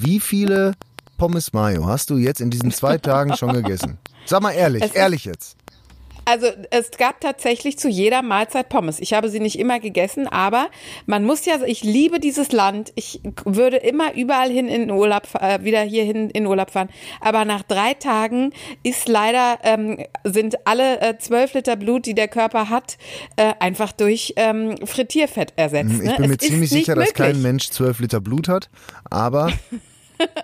Wie viele Pommes Mayo hast du jetzt in diesen zwei Tagen schon gegessen? Sag mal ehrlich, Es ehrlich jetzt. Also es gab tatsächlich zu jeder Mahlzeit Pommes. Ich habe sie nicht immer gegessen, aber man muss ja, ich liebe dieses Land. Ich würde immer überall hin in den Urlaub, äh, wieder hierhin in Urlaub fahren. Aber nach drei Tagen ist leider, ähm, sind alle äh, zwölf Liter Blut, die der Körper hat, äh, einfach durch ähm, Frittierfett ersetzt. Hm, Ich ne? bin mir Es ziemlich sicher, dass kein Mensch zwölf Liter Blut hat, aber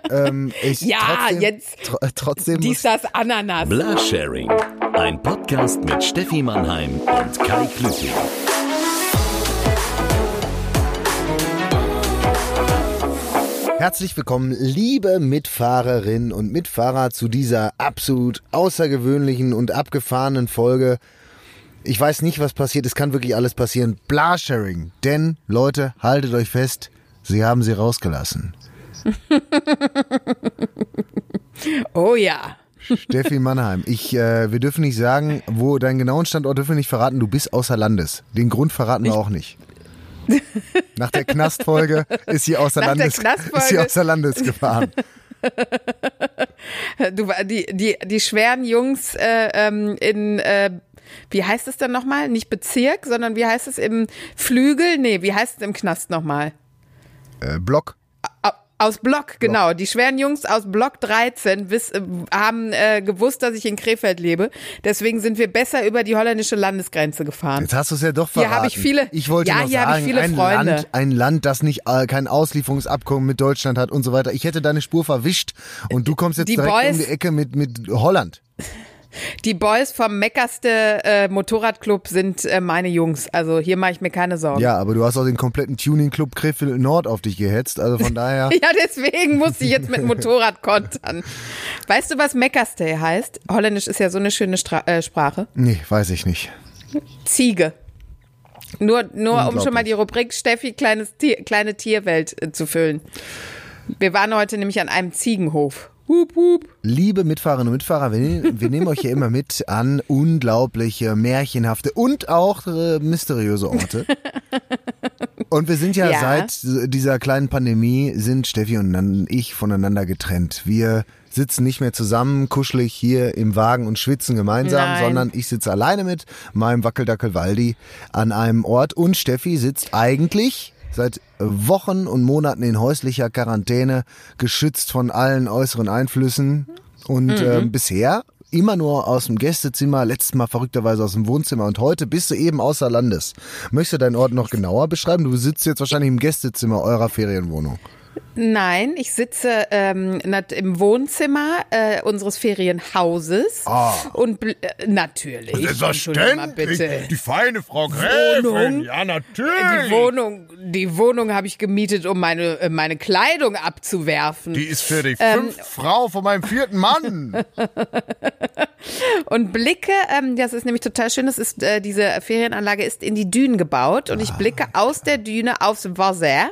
ähm, ich Ja, trotzdem, jetzt tro äh, trotzdem Dies, das, Ananas. Blasharing. Ein Podcast mit Steffi Mannheim und Kai Klüting. Herzlich willkommen, liebe Mitfahrerinnen und Mitfahrer, zu dieser absolut außergewöhnlichen und abgefahrenen Folge. Ich weiß nicht, was passiert. Es kann wirklich alles passieren. Blasharing. Denn, Leute, haltet euch fest, sie haben sie rausgelassen. Oh ja. Steffi Mannheim, ich, äh, wir dürfen nicht sagen, wo deinen genauen Standort dürfen wir nicht verraten. Du bist außer Landes. Den Grund verraten wir auch nicht. Nach der Knastfolge ist sie außer Nach der Landes, ist sie außer Landes gefahren. Du, die, die, die schweren Jungs äh, ähm, in, äh, wie heißt es denn nochmal? Nicht Bezirk, sondern wie heißt es im Flügel? Nee, wie heißt es im Knast nochmal? Äh, Block. Au- Aus Block, genau. Die schweren Jungs aus Block 13 wiss, äh, haben äh, gewusst, dass ich in Krefeld lebe. Deswegen sind wir besser über die holländische Landesgrenze gefahren. Jetzt hast du es ja doch Hier verraten. habe ich viele- Ich wollte Ja, noch hier habe ich sagen, viele ein Freunde. Land, ein Land, das nicht äh, kein Auslieferungsabkommen mit Deutschland hat und so weiter. Ich hätte deine Spur verwischt und du kommst jetzt Die direkt Boys- um die Ecke mit mit Holland. Die Boys vom Meckerste äh, Motorradclub sind äh, meine Jungs. Also hier mache ich mir keine Sorgen. Ja, aber du hast auch den kompletten Tuning Club Krefeld Nord auf dich gehetzt, also von daher. Ja, deswegen musste ich jetzt mit Motorrad kontern. Weißt du, was Meckerstay heißt? Holländisch ist ja so eine schöne Stra äh, Sprache. Nee, weiß ich nicht. Ziege. Nur, nur um schon mal die Rubrik Steffi kleines Tier, kleine Tierwelt äh, zu füllen. Wir waren heute nämlich an einem Ziegenhof. Hup, hup. Liebe Mitfahrerinnen und Mitfahrer, wir, nehmen- wir nehmen euch hier immer mit an unglaubliche, märchenhafte und auch äh, mysteriöse Orte. Und wir sind ja, Ja. seit dieser kleinen Pandemie, sind Steffi und ich voneinander getrennt. Wir sitzen nicht mehr zusammen, kuschelig hier im Wagen und schwitzen gemeinsam, Nein. sondern ich sitze alleine mit meinem Wackeldackel Waldi an einem Ort und Steffi sitzt eigentlich seit Wochen und Monaten in häuslicher Quarantäne, geschützt von allen äußeren Einflüssen und äh, bisher immer nur aus dem Gästezimmer, letztes Mal verrückterweise aus dem Wohnzimmer und heute bist du eben außer Landes. Möchtest du deinen Ort noch genauer beschreiben? Du sitzt jetzt wahrscheinlich im Gästezimmer eurer Ferienwohnung. Nein, ich sitze ähm, im Wohnzimmer äh, unseres Ferienhauses. Ah. Und bl- äh, natürlich. Entschuldigung mal bitte. Die feine Frau Gräfin. Wohnung. Ja, Die natürlich. Wohnung, die Wohnung habe ich gemietet, um meine, äh, meine Kleidung abzuwerfen. Die ist für die Ähm, fünfte Frau von meinem vierten Mann. Und blicke, ähm, das ist nämlich total schön, das ist, äh, diese Ferienanlage ist in die Dünen gebaut und ich Ah. blicke aus der Düne aufs Wasser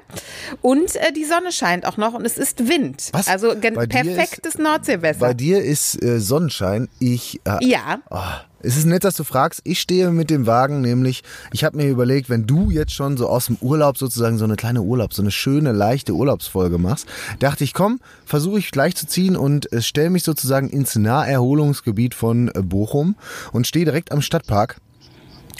und äh, die Sonne scheint auch noch und es ist Wind. Was? Also perfektes Nordseewasser. Bei dir ist äh, Sonnenschein. Ich äh, ja, Ah, es ist nett, dass du fragst. Ich stehe mit dem Wagen, nämlich, ich habe mir überlegt, wenn du jetzt schon so aus dem Urlaub sozusagen so eine kleine Urlaub, so eine schöne, leichte Urlaubsfolge machst, dachte ich, komm, versuche ich gleich zu ziehen und äh, stelle mich sozusagen ins Naherholungsgebiet von äh, Bochum und stehe direkt am Stadtpark.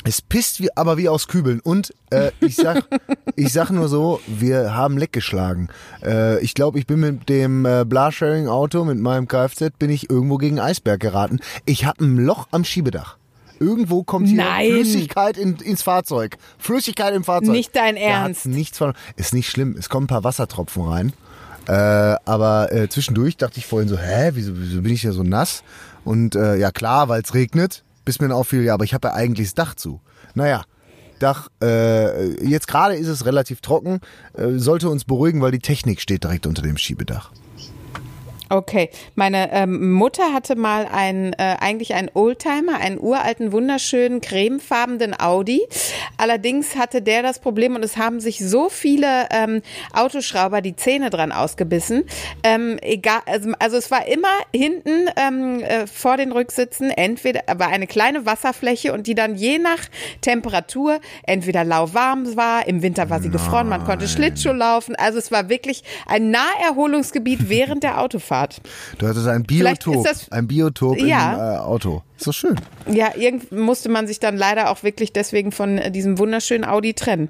Es pisst wie, aber wie aus Kübeln. Und äh, ich sag, ich sag nur so, wir haben Leck geschlagen. Äh, ich glaube, ich bin mit dem äh, Blasharing-Auto, mit meinem Kfz, bin ich irgendwo gegen Eisberg geraten. Ich habe ein Loch am Schiebedach. Irgendwo kommt hier Nein. Flüssigkeit in, ins Fahrzeug. Flüssigkeit im Fahrzeug. Nicht dein Ernst. Nichts von, ist nicht schlimm. Es kommen ein paar Wassertropfen rein. Äh, aber äh, zwischendurch dachte ich vorhin so, hä, wieso, wieso bin ich hier so nass? Und äh, ja klar, weil es regnet, bis mir dann auffiel, ja, aber ich habe ja eigentlich das Dach zu. Naja, Dach, äh, jetzt gerade ist es relativ trocken, äh, sollte uns beruhigen, weil die Technik steht direkt unter dem Schiebedach. Okay, meine ähm, Mutter hatte mal einen, äh, eigentlich einen Oldtimer, einen uralten, wunderschönen, cremefarbenen Audi. Allerdings hatte der das Problem und es haben sich so viele ähm, Autoschrauber die Zähne dran ausgebissen. Ähm, egal, also, also es war immer hinten ähm, äh, vor den Rücksitzen entweder war eine kleine Wasserfläche und die dann je nach Temperatur entweder lauwarm war, im Winter war sie gefroren, man konnte Schlittschuh laufen. Also es war wirklich ein Naherholungsgebiet während der Autofahrt. Du hattest ein Biotop, das- ein Biotop Ja. im äh, Auto. Ist doch schön. Ja, irgend musste man sich dann leider auch wirklich deswegen von diesem wunderschönen Audi trennen.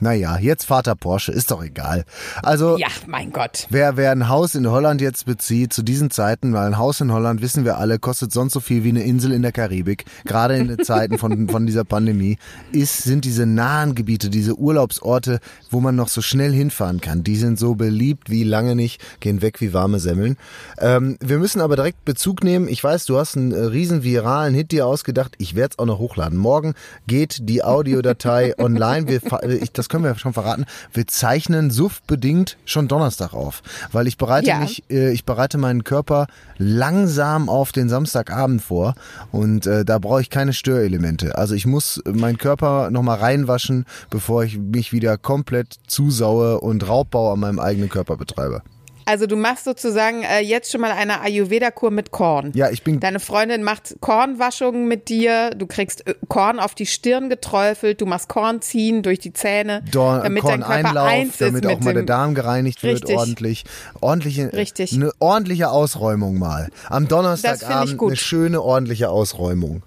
Naja, jetzt Vater Porsche, ist doch egal. Also, Ja, mein Gott. Wer, wer ein Haus in Holland jetzt bezieht, zu diesen Zeiten, weil ein Haus in Holland, wissen wir alle, kostet sonst so viel wie eine Insel in der Karibik, gerade in den Zeiten von, von dieser Pandemie, ist, sind diese nahen Gebiete, diese Urlaubsorte, wo man noch so schnell hinfahren kann, die sind so beliebt wie lange nicht, gehen weg wie warme Semmeln. Ähm, wir müssen aber direkt Bezug nehmen. Ich weiß, du hast einen äh, riesen viralen Hit dir ausgedacht. Ich werde es auch noch hochladen. Morgen geht die Audiodatei online. Wir, ich, das können wir schon verraten. Wir zeichnen suff-bedingt schon Donnerstag auf, weil ich bereite Ja. mich, äh, ich bereite meinen Körper langsam auf den Samstagabend vor und äh, da brauche ich keine Störelemente. Also ich muss meinen Körper nochmal reinwaschen, bevor ich mich wieder komplett zusaue und Raubbau an meinem eigenen Körper betreibe. Also du machst sozusagen äh, jetzt schon mal eine Ayurveda-Kur mit Korn. Ja, ich bin Deine Freundin macht Kornwaschungen mit dir, du kriegst äh, Korn auf die Stirn geträufelt, du machst Korn ziehen durch die Zähne, Dor damit dein Körper Korneinlauf, eins ist damit mit auch mal der Darm gereinigt wird Richtig. ordentlich. Ordentliche, Richtig. Eine ordentliche Ausräumung mal. Am Donnerstagabend eine schöne ordentliche Ausräumung.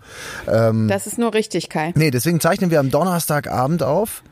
Das ist nur richtig, Kai. Nee, deswegen zeichnen wir am Donnerstagabend auf.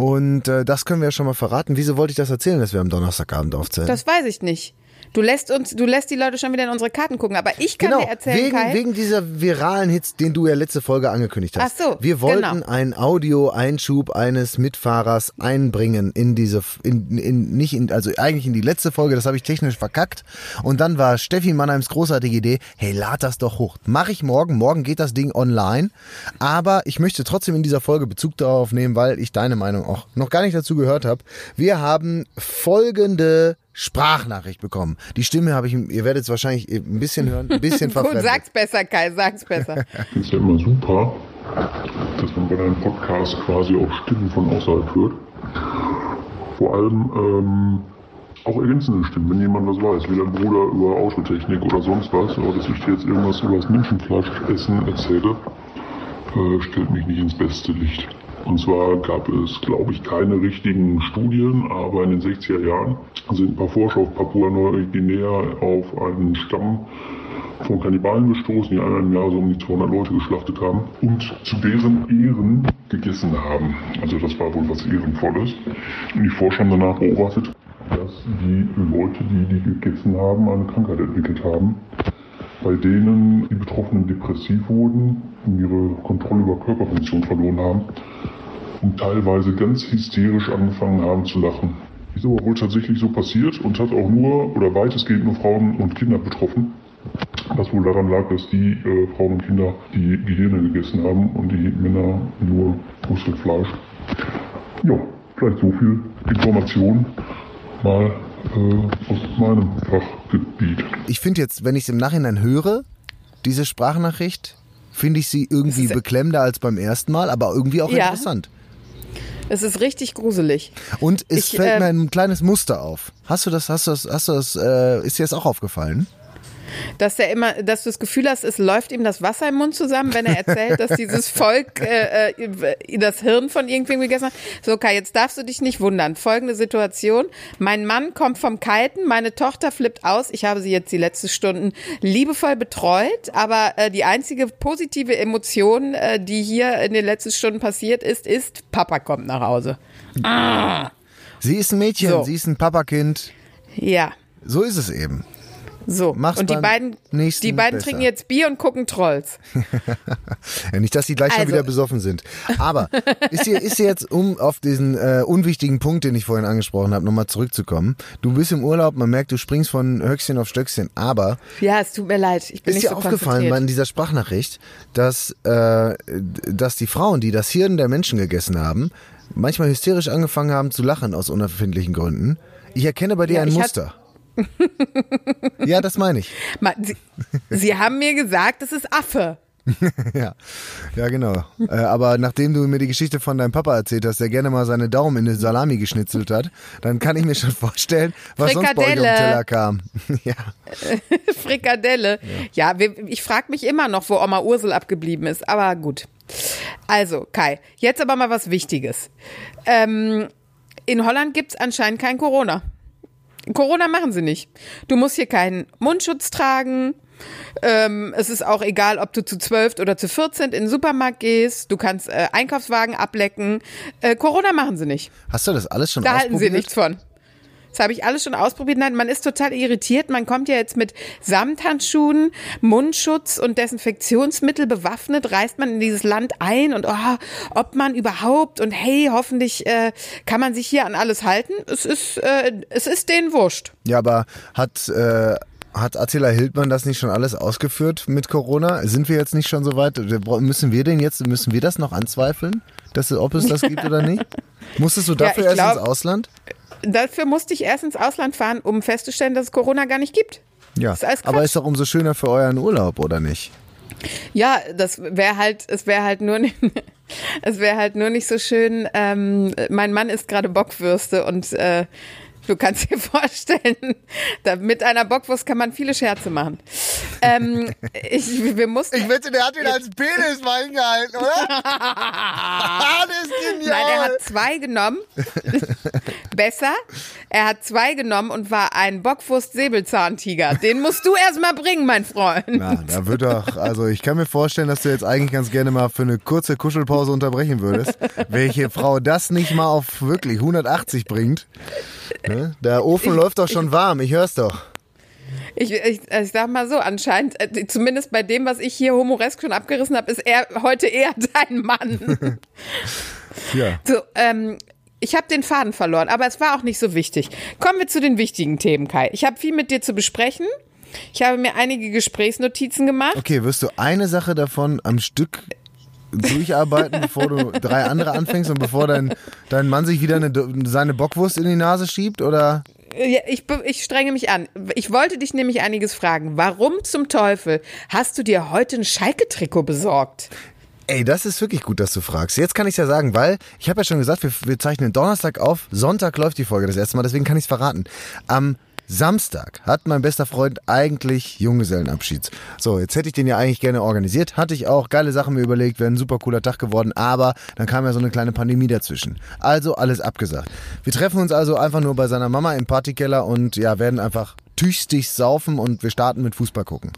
Und äh, das können wir ja schon mal verraten. Wieso wollte ich das erzählen, dass wir am Donnerstagabend aufzählen? Das weiß ich nicht. Du lässt uns, du lässt die Leute schon wieder in unsere Karten gucken, aber ich kann Genau, dir erzählen, wegen, Kai. wegen dieser viralen Hits, den du ja letzte Folge angekündigt hast. Ach so, Wir wollten genau. einen Audio-Einschub eines Mitfahrers einbringen in diese, in, in, nicht in, also eigentlich in die letzte Folge, das habe ich technisch verkackt. Und dann war Steffi Mannheims großartige Idee, hey, lad das doch hoch. Mache ich morgen, morgen geht das Ding online. Aber ich möchte trotzdem in dieser Folge Bezug darauf nehmen, weil ich deine Meinung auch noch gar nicht dazu gehört habe. Wir haben folgende Sprachnachricht bekommen. Die Stimme habe ich, ihr werdet es wahrscheinlich ein bisschen hören, ein bisschen Gut, verfremdet. sag's besser, Kai, sag's besser. finde es ja immer super, dass man bei einem Podcast quasi auch Stimmen von außerhalb hört. Vor allem ähm, auch ergänzende Stimmen, wenn jemand was weiß, wie dein Bruder über Autotechnik oder sonst was, oder dass ich dir jetzt irgendwas über das Menschenfleischessen erzähle, äh, stellt mich nicht ins beste Licht. Und zwar gab es, glaube ich, keine richtigen Studien, aber in den 60er Jahren sind ein paar Forscher auf Papua-Neuguinea auf einen Stamm von Kannibalen gestoßen, die einmal im Jahr so um die 200 Leute geschlachtet haben und zu deren Ehren gegessen haben. Also das war wohl was Ehrenvolles. Und die Forscher haben danach beobachtet, dass die Leute, die die gegessen haben, eine Krankheit entwickelt haben, bei denen die Betroffenen depressiv wurden und ihre Kontrolle über Körperfunktion verloren haben und teilweise ganz hysterisch angefangen haben zu lachen. Ist aber wohl tatsächlich so passiert und hat auch nur oder weitestgehend nur Frauen und Kinder betroffen. Was wohl daran lag, dass die äh, Frauen und Kinder die Gehirne gegessen haben und die Männer nur Muskelfleisch. Ja, vielleicht so viel Information mal äh, aus meinem Fachgebiet. ich finde jetzt, wenn ich es im Nachhinein höre, diese Sprachnachricht, finde ich sie irgendwie beklemmender als beim ersten Mal, aber irgendwie auch Ja. interessant. Es ist richtig gruselig. Und es Ich, fällt ähm, mir ein kleines Muster auf. Hast du das, hast du das, hast du das, äh, ist dir das auch aufgefallen? Dass er immer, dass du das Gefühl hast, es läuft ihm das Wasser im Mund zusammen, wenn er erzählt, dass dieses Volk äh, äh, das Hirn von irgendwem gegessen hat. So, Kai, jetzt darfst du dich nicht wundern. Folgende Situation. Mein Mann kommt vom Kiten, meine Tochter flippt aus. Ich habe sie jetzt die letzten Stunden liebevoll betreut, aber äh, die einzige positive Emotion, äh, die hier in den letzten Stunden passiert ist, ist, Papa kommt nach Hause. Sie ist ein Mädchen, So. sie ist ein Papakind. Ja. So ist es eben. So, Mach's und die beiden, die beiden besser. trinken jetzt Bier und gucken Trolls. Ja, nicht, dass sie gleich schon Also- wieder besoffen sind. Aber ist dir, ist dir jetzt, um auf diesen äh, unwichtigen Punkt, den ich vorhin angesprochen habe, nochmal zurückzukommen. Du bist im Urlaub, man merkt, du springst von Höchstchen auf Stöckchen, aber Ja, es tut mir leid. Ich bin ist nicht dir so aufgefallen konzentriert. in dieser Sprachnachricht, dass, äh, dass die Frauen, die das Hirn der Menschen gegessen haben, manchmal hysterisch angefangen haben zu lachen aus unerfindlichen Gründen? Ich erkenne bei dir Ja, ein Muster. Ja, das meine ich. Sie, Sie haben mir gesagt, es ist Affe. Ja, ja genau. Äh, aber nachdem du mir die Geschichte von deinem Papa erzählt hast, der gerne mal seine Daumen in eine Salami geschnitzelt hat, dann kann ich mir schon vorstellen, was sonst bei euch Frikadelle. Teller kam. ja. Frikadelle. Ja, wir, ich frage mich immer noch, wo Oma Ursel abgeblieben ist, aber gut. Also, Kai, jetzt aber mal was Wichtiges. Ähm, in Holland gibt's anscheinend kein Corona. Corona machen sie nicht. Du musst hier keinen Mundschutz tragen. Ähm, es ist auch egal, ob du zu 12 oder zu 14 in den Supermarkt gehst. Du kannst äh, Einkaufswagen ablecken. Äh, Corona machen sie nicht. Hast du das alles schon Da halten sie ausprobiert? nichts von. Das habe ich alles schon ausprobiert. Nein, man ist total irritiert. Man kommt ja jetzt mit Samthandschuhen, Mundschutz und Desinfektionsmittel bewaffnet, reist man in dieses Land ein und oh, ob man überhaupt und hey, hoffentlich äh, kann man sich hier an alles halten. Es ist, äh, es ist denen wurscht. Ja, aber hat, äh, hat Attila Hildmann das nicht schon alles ausgeführt mit Corona? Sind wir jetzt nicht schon so weit? Müssen wir denn jetzt, müssen wir das noch anzweifeln? Dass, ob es das gibt oder nicht? Musstest du dafür erst glaub- ins Ausland? Dafür musste ich erst ins Ausland fahren, um festzustellen, dass es Corona gar nicht gibt. Ja, ist aber ist doch umso schöner für euren Urlaub, oder nicht? Ja, das wäre halt, es wäre halt nur nicht, es wäre halt nur nicht so schön. Ähm, mein Mann isst gerade Bockwürste und äh, du kannst dir vorstellen, da, mit einer Bockwurst kann man viele Scherze machen. Ähm, ich, wir mussten. wette, der hat ihn als Penis mal hingehalten, oder? das ist genial. Nein, er hat zwei genommen. Besser. Er hat zwei genommen und war ein Bockwurst-Säbelzahntiger. Den musst du erst mal bringen, mein Freund. Na, da wird doch, also ich kann mir vorstellen, dass du jetzt eigentlich ganz gerne mal für eine kurze Kuschelpause unterbrechen würdest. Welche Frau das nicht mal auf wirklich 180 bringt. Ne? Der Ofen läuft doch schon warm, ich hör's doch. Ich, ich, ich sag mal so, anscheinend, äh, zumindest bei dem, was ich hier humoresk schon abgerissen habe, ist er heute eher dein Mann. Ja. so, ähm, ich habe den Faden verloren, aber es war auch nicht so wichtig. Kommen wir zu den wichtigen Themen, Kai. Ich habe viel mit dir zu besprechen. Ich habe mir einige Gesprächsnotizen gemacht. Okay, wirst du eine Sache davon am Stück durcharbeiten, bevor du drei andere anfängst und bevor dein, dein Mann sich wieder eine, seine Bockwurst in die Nase schiebt? Oder? Ja, ich, ich strenge mich an. Ich wollte dich nämlich einiges fragen. Warum zum Teufel hast du dir heute ein Schalke-Trikot besorgt? Ey, das ist wirklich gut, dass du fragst. Jetzt kann ich ja sagen, weil ich habe ja schon gesagt, wir, wir zeichnen Donnerstag auf, Sonntag läuft die Folge das erste Mal, deswegen kann ich es verraten. Am Samstag hat mein bester Freund eigentlich Junggesellenabschied. So, jetzt hätte ich den ja eigentlich gerne organisiert, hatte ich auch, geile Sachen mir überlegt, wäre ein super cooler Tag geworden, aber dann kam ja so eine kleine Pandemie dazwischen. Also alles abgesagt. Wir treffen uns also einfach nur bei seiner Mama im Partykeller und ja, werden einfach tüchtig saufen und wir starten mit Fußball gucken.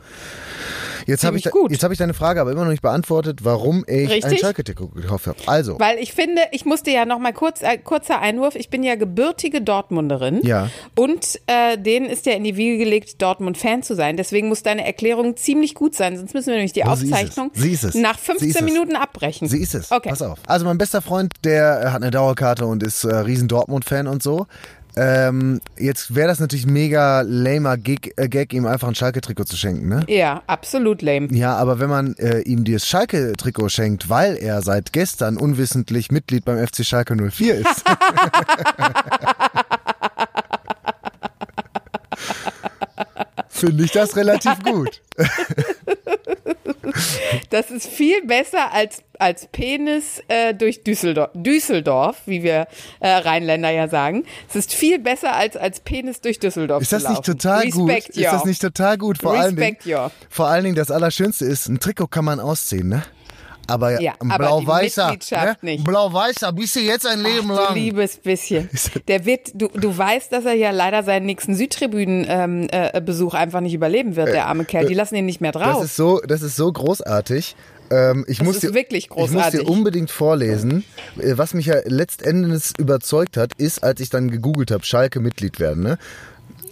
Jetzt habe ich, gut. jetzt hab ich deine Frage aber immer noch nicht beantwortet, warum ich ein Richtig? Schalke-Trikot gekauft habe. Also, Weil ich finde, ich musste ja noch mal kurz, äh, kurzer Einwurf, ich bin ja gebürtige Dortmunderin. Ja. Und äh, denen ist ja in die Wiege gelegt, Dortmund-Fan zu sein. Deswegen muss deine Erklärung ziemlich gut sein, sonst müssen wir nämlich die Oh, sie ist es. Aufzeichnung Sie ist es. nach Sie ist 15 es. Minuten abbrechen. sie ist es. Okay. Pass auf. Also mein bester Freund, der hat eine Dauerkarte und ist äh, riesen Dortmund-Fan und so. Ähm, jetzt wäre das natürlich mega lamer Gig, äh, Gag, ihm einfach ein Schalke-Trikot zu schenken, ne? Ja, absolut lame. Ja, aber wenn man äh, ihm das Schalke-Trikot schenkt, weil er seit gestern unwissentlich Mitglied beim FC Schalke 04 ist. Finde ich das relativ gut. Das ist viel besser als, als Penis äh, durch Düsseldorf, Düsseldorf, wie wir äh, Rheinländer ja sagen. Es ist viel besser als, als Penis durch Düsseldorf Ist das nicht total gut? Respect Ist das nicht total gut? Vor allen Dingen, Respect vor allen Dingen das Allerschönste ist, ein Trikot kann man ausziehen, ne? Aber Ja, ein blau-weißer, ne? blau-weißer, bist du jetzt ein Leben Du lang. liebes bisschen. Der wird, du, du weißt, dass er ja leider seinen nächsten Südtribünen-Besuch ähm, äh, einfach nicht überleben wird, der arme Kerl. Die lassen ihn nicht mehr Das drauf. ist so, das ist so großartig. Ähm, ich muss ist dir, wirklich Ich muss großartig. dir unbedingt vorlesen. Äh, Was mich ja letztendlich überzeugt hat, ist, als ich dann gegoogelt habe, Schalke Mitglied werden, ne?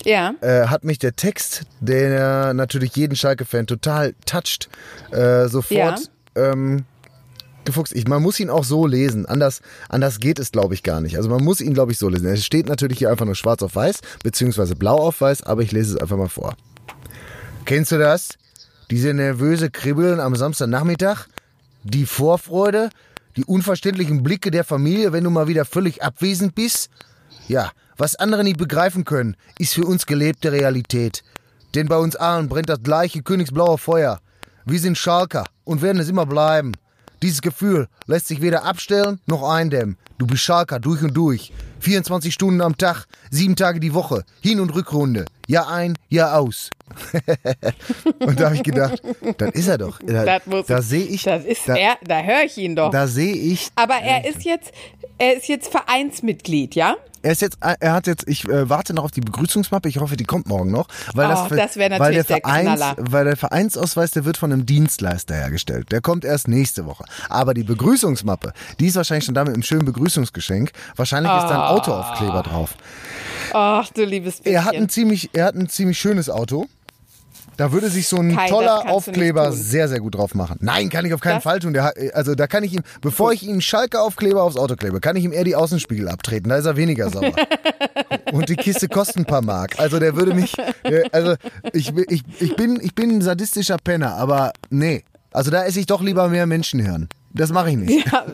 ja. äh, hat mich der Text, der natürlich jeden Schalke-Fan total toucht, äh, sofort ähm, gefuchst. Ich, man muss ihn auch so lesen. Anders, anders geht es, glaube ich, gar nicht. Also man muss ihn, glaube ich, so lesen. Es steht natürlich hier einfach nur schwarz auf weiß, beziehungsweise blau auf weiß, aber ich lese es einfach mal vor. Kennst du das? Diese nervöse Kribbeln am Samstagnachmittag? Die Vorfreude? Die unverständlichen Blicke der Familie, wenn du mal wieder völlig abwesend bist? Ja, Was andere nicht begreifen können, ist für uns gelebte Realität. Denn bei uns allen brennt das gleiche königsblaue Feuer. Wir sind Schalker und werden es immer bleiben. Dieses Gefühl lässt sich weder abstellen noch eindämmen. Du bist Schalker durch und durch. 24 Stunden am Tag, sieben Tage die Woche, Hin- und Rückrunde. Jahr ein, Jahr aus. und da habe ich gedacht, das ist er doch. Da, Das muss da ich- sehe ich, Das ist da, er, da höre ich ihn doch. da sehe ich Aber er ist jetzt, er ist jetzt Vereinsmitglied, ja? Er ist jetzt, er hat jetzt, ich äh, warte noch auf die Begrüßungsmappe. Ich hoffe, die kommt morgen noch, weil Oh, das, das weil natürlich der der Vereins, Knaller. weil der Vereinsausweis, der wird von einem Dienstleister hergestellt. Der kommt erst nächste Woche. Aber die Begrüßungsmappe, die ist wahrscheinlich schon damit im schönen Begrüßungsgeschenk. Wahrscheinlich ist da Ah. ein Autoaufkleber drauf. Ach, du liebes bisschen. Er hat ein ziemlich, er hat ein ziemlich schönes Auto. Da würde sich so ein Kai, toller Aufkleber sehr, sehr gut drauf machen. Nein, kann ich auf keinen Das- Fall tun. Der also da kann ich ihm, bevor ich ihm Schalke-Aufkleber aufs Auto klebe, kann ich ihm eher die Außenspiegel abtreten. Da ist er weniger sauer. Und die Kiste kostet ein paar Mark. Also der würde mich, also ich, ich, ich, bin, ich bin ein sadistischer Penner, aber nee. Also da esse ich doch lieber mehr Menschenhirn. Das mache ich nicht. Ja.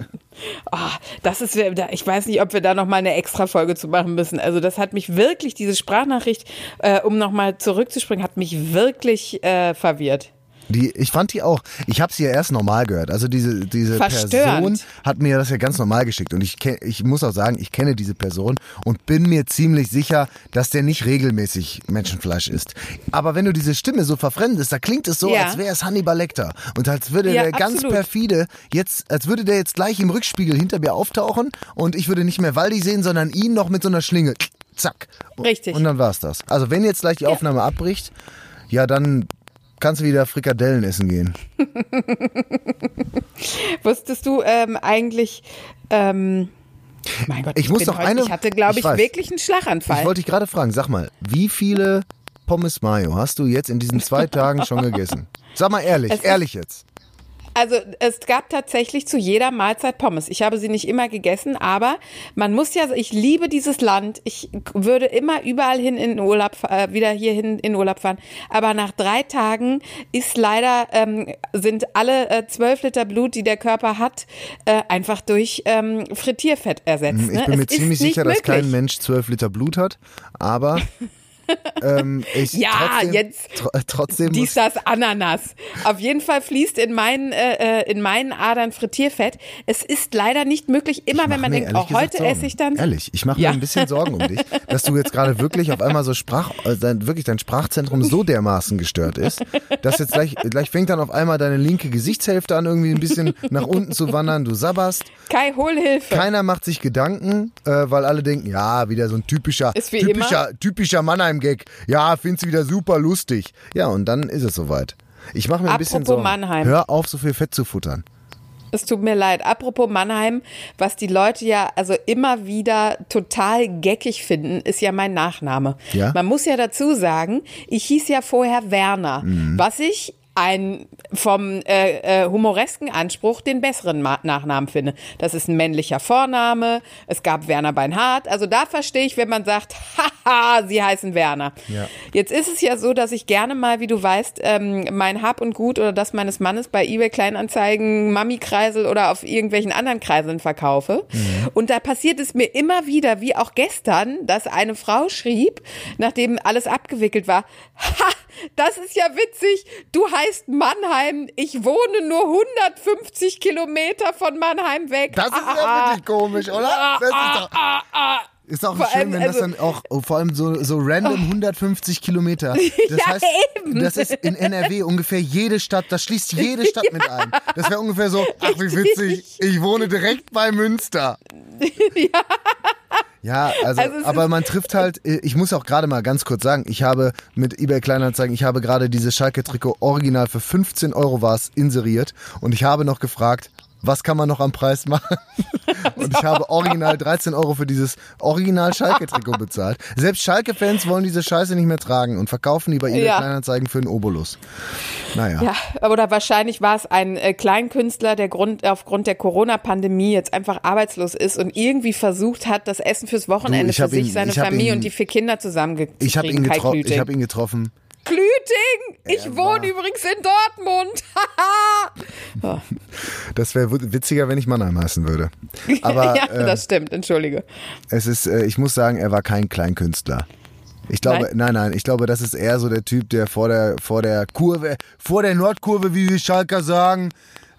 Oh, das ist, ich weiß nicht, ob wir da nochmal eine extra Folge zu machen müssen. Also das hat mich wirklich, diese Sprachnachricht, äh, um nochmal zurückzuspringen, hat mich wirklich äh, verwirrt. Die, ich fand die auch. Ich habe sie ja erst normal gehört. Also diese diese Verstörend. Person hat mir das ja ganz normal geschickt und ich ich muss auch sagen, ich kenne diese Person und bin mir ziemlich sicher, dass der nicht regelmäßig Menschenfleisch isst. Aber wenn du diese Stimme so verfremdest, da klingt es so, Ja. als wäre es Hannibal Lecter und als würde Ja, der ganz absolut. perfide jetzt, als würde der jetzt gleich im Rückspiegel hinter mir auftauchen und ich würde nicht mehr Waldi sehen, sondern ihn noch mit so einer Schlinge. Zack. Richtig. Und dann war's das. Also wenn jetzt gleich die Aufnahme abbricht, ja dann kannst du wieder Frikadellen essen gehen. Wusstest du ähm, eigentlich, ähm, mein Gott, Ich muss bin noch heute, eine- ich hatte, glaube ich ich, wirklich einen Schlaganfall. Ich wollte dich gerade fragen, sag mal, wie viele Pommes Mayo hast du jetzt in diesen zwei Tagen schon gegessen? Sag mal ehrlich, Es ist- ehrlich jetzt. Also es gab tatsächlich zu jeder Mahlzeit Pommes. Ich habe sie nicht immer gegessen, aber man muss ja, ich liebe dieses Land. Ich würde immer überall hin in Urlaub, äh, wieder hier hin in Urlaub fahren. Aber nach drei Tagen ist leider, ähm, sind alle äh, zwölf Liter Blut, die der Körper hat, äh, einfach durch ähm, Frittierfett ersetzt. Ich ne? bin mir Es ziemlich sicher, dass kein Mensch zwölf Liter Blut hat, aber ähm, ich Ja, trotzdem, jetzt tr trotzdem Dies, das, Ananas. Auf jeden Fall fließt in meinen, äh, äh, in meinen Adern Frittierfett. Es ist leider nicht möglich, immer wenn man denkt, ehrlich oh, heute Sorgen. esse ich dann. Ehrlich, ich mache Ja. mir ein bisschen Sorgen um dich, dass du jetzt gerade wirklich auf einmal so Sprach, äh, dein, wirklich dein Sprachzentrum so dermaßen gestört ist, dass jetzt gleich, gleich fängt dann auf einmal deine linke Gesichtshälfte an, irgendwie ein bisschen nach unten zu wandern, du sabberst. Kai, hol Hilfe. Keiner macht sich Gedanken, äh, weil alle denken, ja, wieder so ein typischer, Ist wie typischer, typischer Mannheim-Gag. Ja, findest du wieder super lustig. Ja, und dann ist es soweit. Ich mache mir ein bisschen Apropos Sorgen. Mannheim. Hör auf, so viel Fett zu futtern. Es tut mir leid. Apropos Mannheim, was die Leute ja also immer wieder total geckig finden, ist ja mein Nachname. Ja? Man muss ja dazu sagen, ich hieß ja vorher Werner, Mhm. was ich ein vom äh, äh, humoresken Anspruch den besseren Ma Nachnamen finde. Das ist ein männlicher Vorname. Es gab Werner Beinhardt. Also da verstehe ich, wenn man sagt, haha, sie heißen Werner. Ja. Jetzt ist es ja so, dass ich gerne mal, wie du weißt, ähm, mein Hab und Gut oder das meines Mannes bei eBay Kleinanzeigen, Mami-Kreisel oder auf irgendwelchen anderen Kreiseln verkaufe. Und da passiert es mir immer wieder, wie auch gestern, dass eine Frau schrieb, nachdem alles abgewickelt war, ha, das ist ja witzig, du heißt Mannheim, ich wohne nur 150 Kilometer von Mannheim weg. Das ist Ah, ja ah, wirklich komisch, oder? Das ist doch, ah, ah. ist auch Vor schön, allem, wenn das also- dann auch, vor allem so, so random 150 Kilometer. Das Ja, heißt, eben. das ist in NRW ungefähr jede Stadt, das schließt jede Stadt mit ein. Das wäre ungefähr so, ach wie witzig, ich wohne direkt bei Münster. Ja, also, Also es aber man trifft halt, äh, ich muss auch gerade mal ganz kurz sagen, ich habe mit eBay Kleinanzeigen, ich habe gerade dieses Schalke-Trikot original für 15 Euro war es inseriert und ich habe noch gefragt, was kann man noch am Preis machen? Und ich habe original 13 Euro für dieses original Schalke-Trikot bezahlt. Selbst Schalke-Fans wollen diese Scheiße nicht mehr tragen und verkaufen die bei eBay Ja. Kleinanzeigen für einen Obolus. Naja. Ja, oder wahrscheinlich war es ein äh, Kleinkünstler, der Grund, aufgrund der Corona-Pandemie jetzt einfach arbeitslos ist und irgendwie versucht hat, das Essen fürs Wochenende Du, für sich, ihn- seine Familie ihn- und die vier Kinder zusammenzukriegen. Ich habe ihn, Kai getro Klüting. ich hab ihn getroffen. Klüting! Ich wohne übrigens in Dortmund. Haha. Das wäre witziger, wenn ich Mannheim heißen würde. Aber ja, äh, das stimmt, entschuldige. es ist, äh, ich muss sagen, er war kein Kleinkünstler. Ich glaube, Nein? nein? nein, ich glaube, das ist eher so der Typ, der vor der, vor der Kurve, vor der Nordkurve, wie wir Schalker sagen,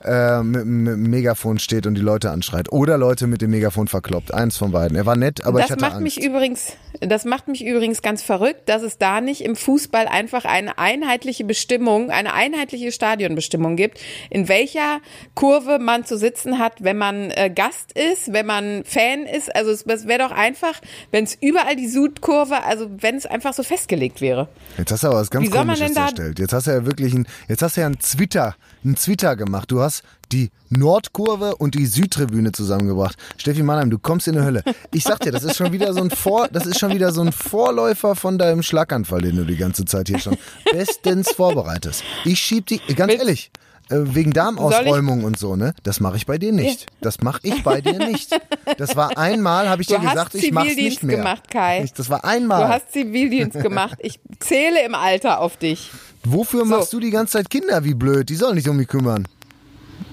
äh, mit, dem Megafon steht und die Leute anschreit. Oder Leute mit dem Megafon verkloppt. Eins von beiden. Er war nett, aber ich das hatte macht Angst. mich übrigens, das macht mich übrigens ganz verrückt, dass es da nicht im Fußball einfach eine einheitliche Bestimmung, eine einheitliche Stadionbestimmung gibt, in welcher Kurve man zu sitzen hat, wenn man äh, Gast ist, wenn man Fan ist. Also es, es wäre doch einfach, wenn es überall die Südkurve, also wenn es einfach so festgelegt wäre. Jetzt hast du aber was ganz Wie Komisches erstellt. Jetzt hast du ja wirklich ein, jetzt hast du ja einen Twitter, einen Twitter gemacht. Du hast die Nordkurve und die Südtribüne zusammengebracht. Steffi Mannheim, du kommst in die Hölle. Ich sag dir, das ist schon wieder so ein Vor, das ist schon wieder so ein Vorläufer von deinem Schlaganfall, den du die ganze Zeit hier schon bestens vorbereitest. Ich schieb die, ganz ehrlich, wegen Darmausräumung und so, ne? Das mache ich bei dir nicht. Das mache ich bei dir nicht. Das war einmal, habe ich Du dir gesagt, ich mach's Zivildienst nicht mehr. gemacht, Kai. Das war Du einmal. hast Zivildienst gemacht. Ich zähle im Alter auf dich. Wofür machst du die ganze Zeit Kinder wie blöd? Die sollen nicht um mich kümmern.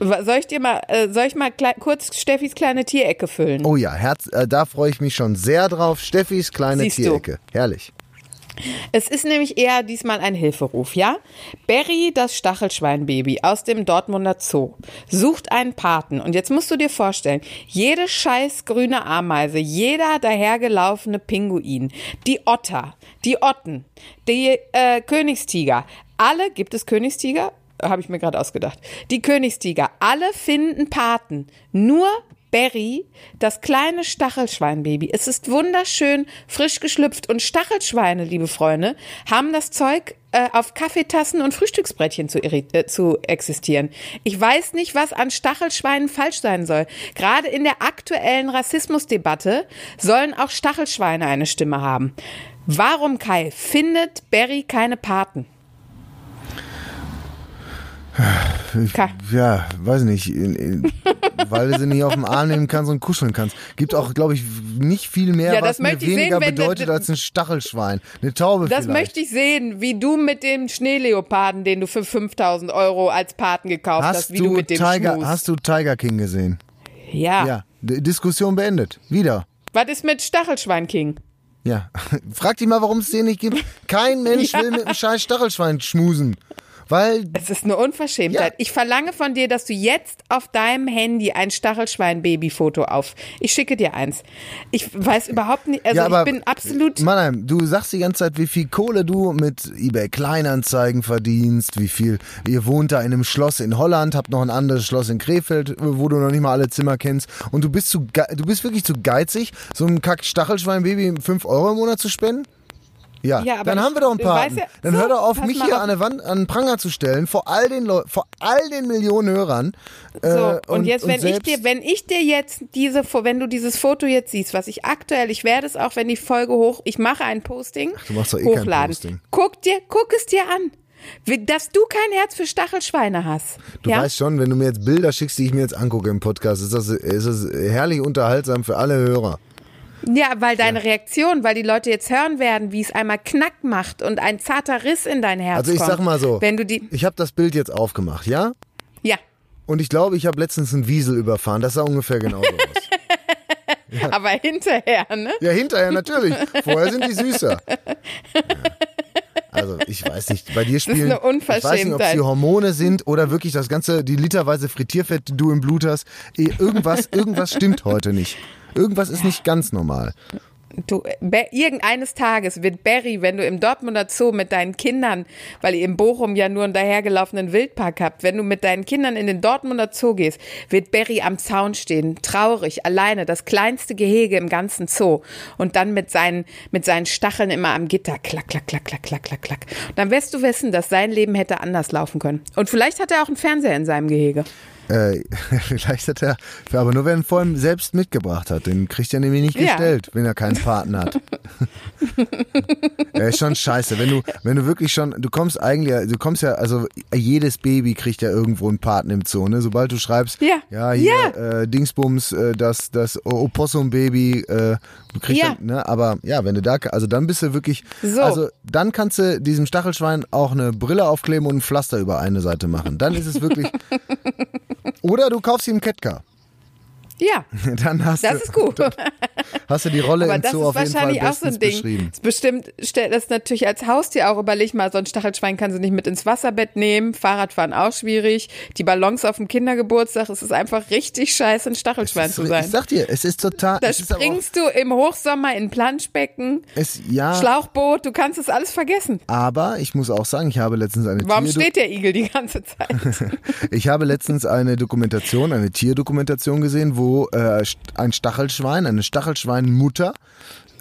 Soll ich dir mal, äh, soll ich mal kurz Steffis kleine Tierecke füllen? Oh ja, Herz, äh, da freue ich mich schon sehr drauf. Steffis kleine Siehst du. Tierecke. Herrlich. Es ist nämlich eher diesmal ein Hilferuf, ja? Berry, das Stachelschweinbaby aus dem Dortmunder Zoo, sucht einen Paten. Und jetzt musst du dir vorstellen, jede scheiß grüne Ameise, jeder dahergelaufene Pinguin, die Otter, die Otten, die äh, Königstiger, alle, gibt es Königstiger? Habe ich mir gerade ausgedacht. Die Königstiger, alle finden Paten. Nur Berry, das kleine Stachelschweinbaby. Es ist wunderschön frisch geschlüpft und Stachelschweine, liebe Freunde, haben das Zeug äh, auf Kaffeetassen und Frühstücksbrettchen zu, äh, zu existieren. Ich weiß nicht, was an Stachelschweinen falsch sein soll. Gerade in der aktuellen Rassismusdebatte sollen auch Stachelschweine eine Stimme haben. Warum, Kai, findet Berry keine Paten? Kai. Ja, weiß nicht, in, in, weil du sie nicht auf den Arm nehmen kannst und kuscheln kannst. Gibt auch, glaube ich, nicht viel mehr, Ja, das was mir ich weniger sehen, bedeutet als ein Stachelschwein. Eine Taube Das vielleicht. möchte ich sehen, wie du mit dem Schneeleoparden, den du für 5000 Euro als Paten gekauft hast, hast, wie du mit dem Tiger, hast du Tiger King gesehen? ja. Ja. D Diskussion beendet. Wieder. Was ist mit Stachelschwein King? Ja. Frag dich mal, warum es den nicht gibt. Kein Mensch Ja. will mit einem scheiß Stachelschwein schmusen. Weil Es ist eine Unverschämtheit. Ja. Ich verlange von dir, dass du jetzt auf deinem Handy ein Stachelschwein-Baby-Foto auf. Ich schicke dir eins. Ich weiß überhaupt nicht, also ja, ich bin absolut. Mannheim, du sagst die ganze Zeit, wie viel Kohle du mit eBay Kleinanzeigen verdienst, wie viel, ihr wohnt da in einem Schloss in Holland, habt noch ein anderes Schloss in Krefeld, wo du noch nicht mal alle Zimmer kennst und du bist zu, du bist wirklich zu geizig, so einem kack Stachelschwein-Baby 5 Euro im Monat zu spenden? Ja, Ja, aber dann haben wir doch weißt Paten. ja- dann so, hör doch auf, mich hier auf. an der Wand, an den Pranger zu stellen, vor all den Leu vor all den Millionen Hörern. So, äh, und, jetzt, wenn ich dir, wenn ich dir jetzt diese, wenn du dieses Foto jetzt siehst, was ich aktuell, ich werde es auch, wenn die Folge hoch, ich mache ein Posting, du machst doch eh hochladen. Posting. Guck dir, guck es dir an. Dass du kein Herz für Stachelschweine hast. Du ja? weißt schon, wenn du mir jetzt Bilder schickst, die ich mir jetzt angucke im Podcast, ist das, ist das herrlich unterhaltsam für alle Hörer. Ja, weil deine Reaktion, weil die Leute jetzt hören werden, wie es einmal Knack macht und ein zarter Riss in dein Herz Also ich kommt. sag mal so, Wenn du die, ich habe das Bild jetzt aufgemacht, ja? ja, Und ich glaube, ich habe letztens einen Wiesel überfahren. Das sah ungefähr genauso aus. aber hinterher, ne? Ja, hinterher natürlich. Vorher sind die süßer. Ja. Also ich weiß nicht, bei dir spielen, eine ich weiß nicht, ob es die Hormone sind oder wirklich das ganze, die literweise Frittierfett, die du im Blut hast. Eh, Irgendwas, irgendwas stimmt heute nicht. Irgendwas ist nicht ganz normal. Du, irgendeines Tages wird Barry, wenn du im Dortmunder Zoo mit deinen Kindern, weil ihr in Bochum ja nur einen dahergelaufenen Wildpark habt, wenn du mit deinen Kindern in den Dortmunder Zoo gehst, wird Barry am Zaun stehen, traurig, alleine, das kleinste Gehege im ganzen Zoo und dann mit seinen, mit seinen Stacheln immer am Gitter, klack, klack, klack, klack, klack, klack, klack. Und dann wirst du wissen, dass sein Leben hätte anders laufen können. Und vielleicht hat er auch einen Fernseher in seinem Gehege. Äh, vielleicht hat er, aber nur wenn er vor allem selbst mitgebracht hat. Den kriegt er nämlich nicht Ja. gestellt, wenn er keinen Paten hat. ja, ist schon scheiße. Wenn du, wenn du wirklich schon, du kommst eigentlich, du kommst ja, also jedes Baby kriegt ja irgendwo einen Paten im Zoo, ne? Sobald du schreibst, Ja. ja, hier, Äh, Dingsbums, äh, das, das Opossum-Baby, äh, du kriegst Ja. dann, ne? Aber ja, wenn du da, also dann bist du wirklich, So. also dann kannst du diesem Stachelschwein auch eine Brille aufkleben und ein Pflaster über eine Seite machen. Dann ist es wirklich, oder du kaufst ihm einen Catcar. Ja, Dann hast das du, ist gut. hast du die Rolle Aber im das Zoo ist auf jeden Fall wahrscheinlich auch so ein Ding. beschrieben. Das bestimmt stellt das natürlich als Haustier auch. Überleg mal, so ein Stachelschwein kannst du nicht mit ins Wasserbett nehmen. Fahrradfahren auch schwierig. Die Ballons auf dem Kindergeburtstag. Es ist einfach richtig scheiße, ein Stachelschwein zu Ich sein. sag dir, es ist total. Da ist aber auch, springst du im Hochsommer in Planschbecken, es, ja, Schlauchboot. Du kannst es alles vergessen. aber ich muss auch sagen, ich habe letztens eine Warum Tierdo- steht der Igel die ganze Zeit? Ich habe letztens eine Dokumentation, eine Tierdokumentation gesehen, wo äh, ein Stachelschwein, eine Stachelschweinmutter,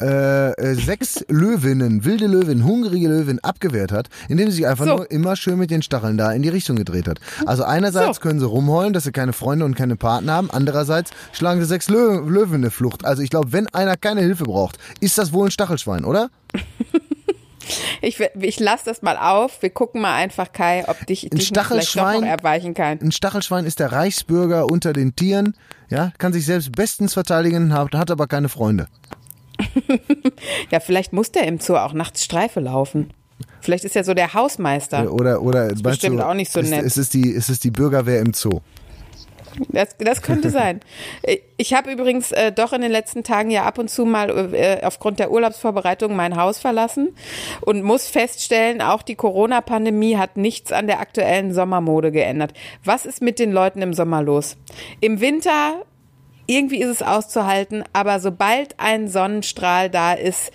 äh, äh, sechs Löwinnen, wilde Löwinnen, hungrige Löwinnen abgewehrt hat, indem sie sich einfach So. nur immer schön mit den Stacheln da in die Richtung gedreht hat. Also einerseits So. können sie rumheulen, dass sie keine Freunde und keine Partner haben, andererseits schlagen sie sechs Lö Löwen in eine Flucht. Also ich glaube, wenn einer keine Hilfe braucht, ist das wohl ein Stachelschwein, oder? Ich, ich lasse das mal auf. Wir gucken mal einfach, Kai, ob dich, dich nicht vielleicht doch Stachelschwein- noch erweichen kann. Ein Stachelschwein ist der Reichsbürger unter den Tieren, ja, kann sich selbst bestens verteidigen, hat, hat aber keine Freunde. Ja, vielleicht muss der im Zoo auch nachts Streife laufen. Vielleicht ist er so der Hausmeister. Oder, oder meinst bestimmt du, auch nicht so ist, nett. Ist es, die, ist es die Bürgerwehr im Zoo? Das, das könnte sein. Ich habe übrigens äh, doch in den letzten Tagen ja ab und zu mal äh, aufgrund der Urlaubsvorbereitung mein Haus verlassen und muss feststellen, auch die Corona-Pandemie hat nichts an der aktuellen Sommermode geändert. Was ist mit den Leuten im Sommer los? Im Winter irgendwie ist es auszuhalten, aber sobald ein Sonnenstrahl da ist,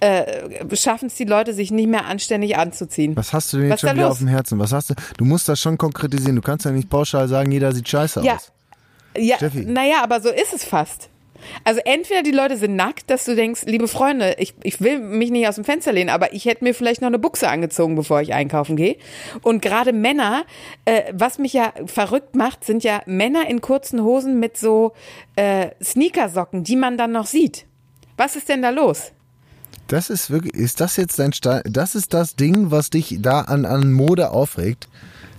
äh, schaffen es die Leute, sich nicht mehr anständig anzuziehen. Was hast du denn jetzt schon wieder los? auf dem Herzen? Was hast du? Du musst das schon konkretisieren. Du kannst ja nicht pauschal sagen, jeder sieht scheiße Ja, aus. ja Steffi. naja, aber so ist es fast. Also entweder die Leute sind nackt, dass du denkst, liebe Freunde, ich, ich will mich nicht aus dem Fenster lehnen, aber ich hätte mir vielleicht noch eine Buchse angezogen, bevor ich einkaufen gehe. Und gerade Männer, äh, was mich ja verrückt macht, sind ja Männer in kurzen Hosen mit so äh, Sneakersocken, die man dann noch sieht. Was ist denn da los? Das ist wirklich, ist das jetzt dein Sta Das ist das Ding, was dich da an, an Mode aufregt?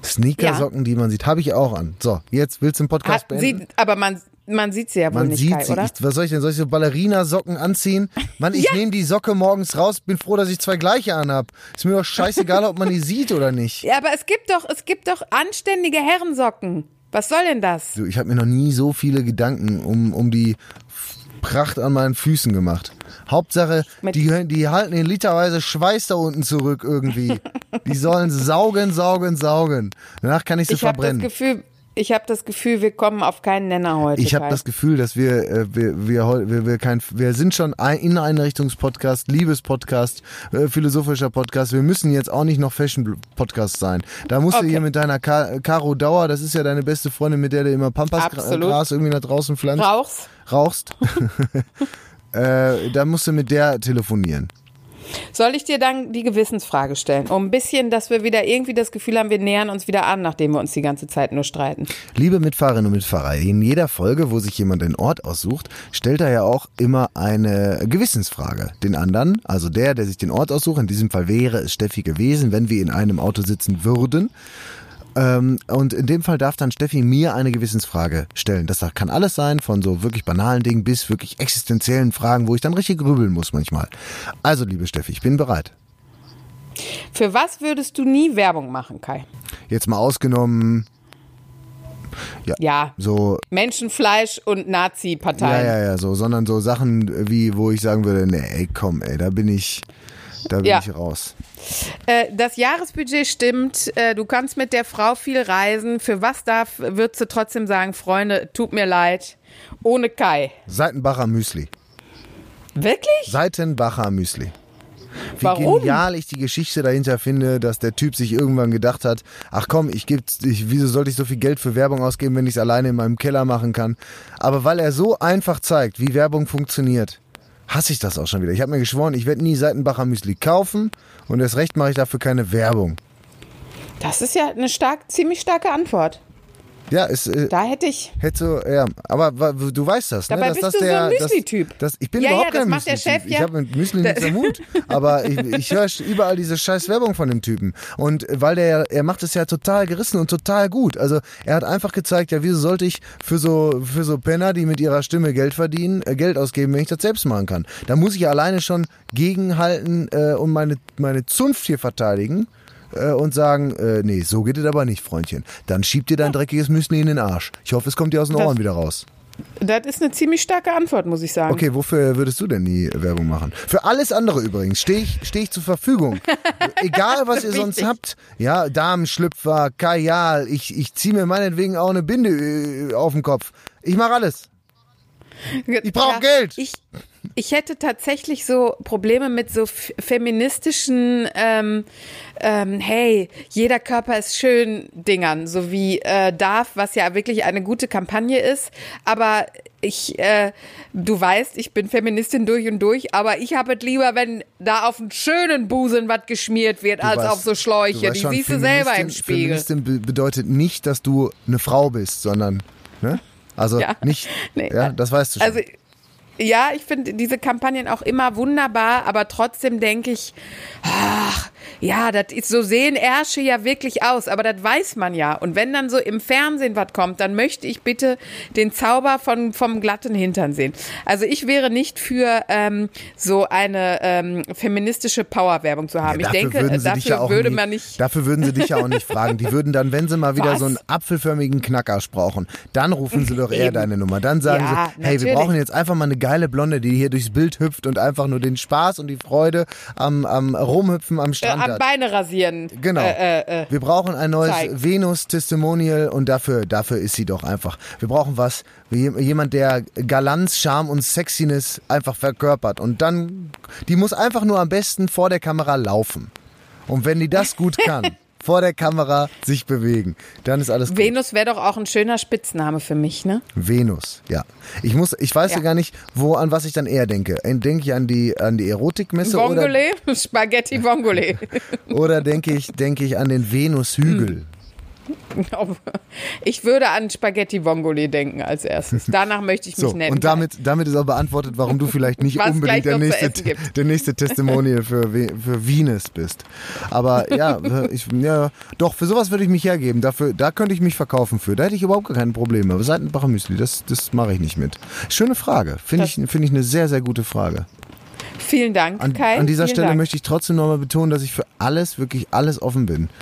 Sneakersocken, die man sieht, habe ich auch an. So, jetzt willst du den Podcast Hat, beenden? sieht, aber man, man sieht sie ja wohl Man nicht, sieht Kai, sie. oder? Ich, was soll ich denn? Soll ich so Ballerina-Socken anziehen? Mann, ich nehme die Socke morgens raus, bin froh, dass ich zwei gleiche anhab. Ist mir doch scheißegal, ob man die sieht oder nicht. Ja, aber es gibt doch, es gibt doch anständige Herrensocken. Was soll denn das? Du, ich habe mir noch nie so viele Gedanken um, um die Pracht an meinen Füßen gemacht. Hauptsache, Mit- die, die halten in literweise Schweiß da unten zurück irgendwie. Die sollen saugen, saugen, saugen. Danach kann ich sie Ich habe das verbrennen. Gefühl, ich habe das Gefühl, wir kommen auf keinen Nenner heute. Ich habe das Gefühl, dass wir, äh, wir, wir, wir, wir, kein, wir sind schon ein Inneneinrichtungspodcast, Liebespodcast, äh, philosophischer Podcast. Wir müssen jetzt auch nicht noch Fashion-Podcast sein. Da musst du Okay. hier mit deiner Ka Caro Dauer, das ist ja deine beste Freundin, mit der du immer Pampas-Gras irgendwie nach draußen pflanzt, Rauchst? rauchst. äh, da musst du mit der telefonieren. Soll ich dir dann die Gewissensfrage stellen? Um ein bisschen, dass wir wieder irgendwie das Gefühl haben, wir nähern uns wieder an, nachdem wir uns die ganze Zeit nur streiten. Liebe Mitfahrerinnen und Mitfahrer, in jeder Folge, wo sich jemand den Ort aussucht, stellt er ja auch immer eine Gewissensfrage. Den anderen, also der, der sich den Ort aussucht, in diesem Fall wäre es Steffi gewesen, wenn wir in einem Auto sitzen würden. Ähm, und in dem Fall darf dann Steffi mir eine Gewissensfrage stellen. Das kann alles sein, von so wirklich banalen Dingen bis wirklich existenziellen Fragen, wo ich dann richtig grübeln muss manchmal. Also, liebe Steffi, ich bin bereit. Für was würdest du nie Werbung machen, Kai? Jetzt mal ausgenommen, Ja, so Menschenfleisch und Ja, Nazi-Parteien. ja, ja, so, sondern so Sachen wie, wo ich sagen würde, nee, ey, komm, ey, da bin ich, da bin Ja. ich raus. Äh, das Jahresbudget stimmt. Äh, du kannst mit der Frau viel reisen. Für was darf, würdest du trotzdem sagen, Freunde, tut mir leid. Ohne Kai. Seitenbacher Müsli. Wirklich? Seitenbacher Müsli. Wie Warum? genial ich die Geschichte dahinter finde, dass der Typ sich irgendwann gedacht hat, ach komm, ich geb's, ich, wieso sollte ich so viel Geld für Werbung ausgeben, wenn ich es alleine in meinem Keller machen kann? Aber weil er so einfach zeigt, wie Werbung funktioniert, hasse ich das auch schon wieder. Ich habe mir geschworen, ich werde nie Seitenbacher Müsli kaufen und erst recht mache ich dafür keine Werbung. Das ist ja eine stark, ziemlich starke Antwort. Ja, ist, äh, Da hätte ich. hätte so, ja, aber du weißt das, ne? Dabei dass bist das du so der, ein das- Müsli-Typ. Das, ich bin Ja, überhaupt ja, kein Müsli-Typ. Ich habe mit Müsli nichts am Hut, aber ich, ich höre überall diese scheiß Werbung von dem Typen. Und weil der, er macht es ja total gerissen und total gut. Also er hat einfach gezeigt, ja, wieso sollte ich für so, für so Penner, die mit ihrer Stimme Geld verdienen, äh, Geld ausgeben, wenn ich das selbst machen kann. Da muss ich alleine schon gegenhalten äh, und meine, meine Zunft hier verteidigen äh, und sagen, äh, nee, so geht es aber nicht, Freundchen. Dann schiebt dir dein dreckiges Müsli in den Arsch. Ich hoffe, es kommt dir aus den Das- Ohren wieder raus. Das ist eine ziemlich starke Antwort, muss ich sagen. Okay, wofür würdest du denn die Werbung machen? Für alles andere übrigens stehe ich, steh ich zur Verfügung. Egal, was ihr sonst Wichtig. habt. Ja, Damenschlüpfer, Kajal, ich, ich ziehe mir meinetwegen auch eine Binde äh, auf den Kopf. Ich mache alles. Ich brauch Geld. Ich, ich hätte tatsächlich so Probleme mit so feministischen, ähm, ähm, hey, jeder Körper ist schön Dingern, so wie äh, Darf, was ja wirklich eine gute Kampagne ist. Aber ich, äh, du weißt, ich bin Feministin durch und durch, aber ich habe es lieber, wenn da auf einen schönen Busen was geschmiert wird, Du als weißt- auf so Schläuche. Die schon, siehst du selber im Spiegel. Feministin be bedeutet nicht, dass du eine Frau bist, sondern, ne? Also Ja. nicht, Nee. ja, das weißt du schon. Also ja, ich finde diese Kampagnen auch immer wunderbar, aber trotzdem denke ich, ach, ja, das ist, so sehen Ärsche ja wirklich aus, aber das weiß man ja. Und wenn dann so im Fernsehen was kommt, dann möchte ich bitte den Zauber von, vom glatten Hintern sehen. Also ich wäre nicht für ähm, so eine ähm, feministische Powerwerbung zu haben. Ja, ich denke, würden sie dich dafür ja auch würde nie, man nicht. Dafür würden sie dich ja auch nicht fragen. Die würden dann, wenn sie mal wieder Was? so einen apfelförmigen Knackarsch brauchen, dann rufen sie doch eher Eben. deine Nummer. Dann sagen Ja, sie, hey, wir natürlich. brauchen jetzt einfach mal eine geile Blonde, die hier durchs Bild hüpft und einfach nur den Spaß und die Freude am, am Rumhüpfen am Äh, Strand am hat. Beine rasieren. Genau. Äh, äh, äh. Wir brauchen ein neues. Venus-Testimonial und dafür, dafür ist sie doch einfach. Wir brauchen was, jemand, der Galanz, Charme und Sexiness einfach verkörpert. Und dann, die muss einfach nur am besten vor der Kamera laufen. Und wenn die das gut kann, vor der Kamera sich bewegen, dann ist alles gut. Venus wäre doch auch ein schöner Spitzname für mich, ne? Venus, ja. Ich muss, ich weiß ja. Ja. gar nicht, wo, an was ich dann eher denke. Denke ich an die, an die Erotikmesse oder, Vongole? Spaghetti Vongole. oder denke ich, denke ich an den Venushügel? Ich würde an Spaghetti Vongole denken als erstes. Danach möchte ich mich So, nennen. und damit, damit ist auch beantwortet, warum du vielleicht nicht Was unbedingt der nächste, der nächste Testimonial für, für Venus bist. Aber ja, ich, ja, doch, für sowas würde ich mich hergeben. Dafür, da könnte ich mich verkaufen für. Da hätte ich überhaupt gar keine Probleme. Aber Seitenbacher Müsli, das, das mache ich nicht mit. Schöne Frage. Finde ich, finde ich eine sehr, sehr gute Frage. Vielen Dank, An, Kai. an dieser Vielen Stelle Dank. möchte ich trotzdem nochmal betonen, dass ich für alles, wirklich alles offen bin.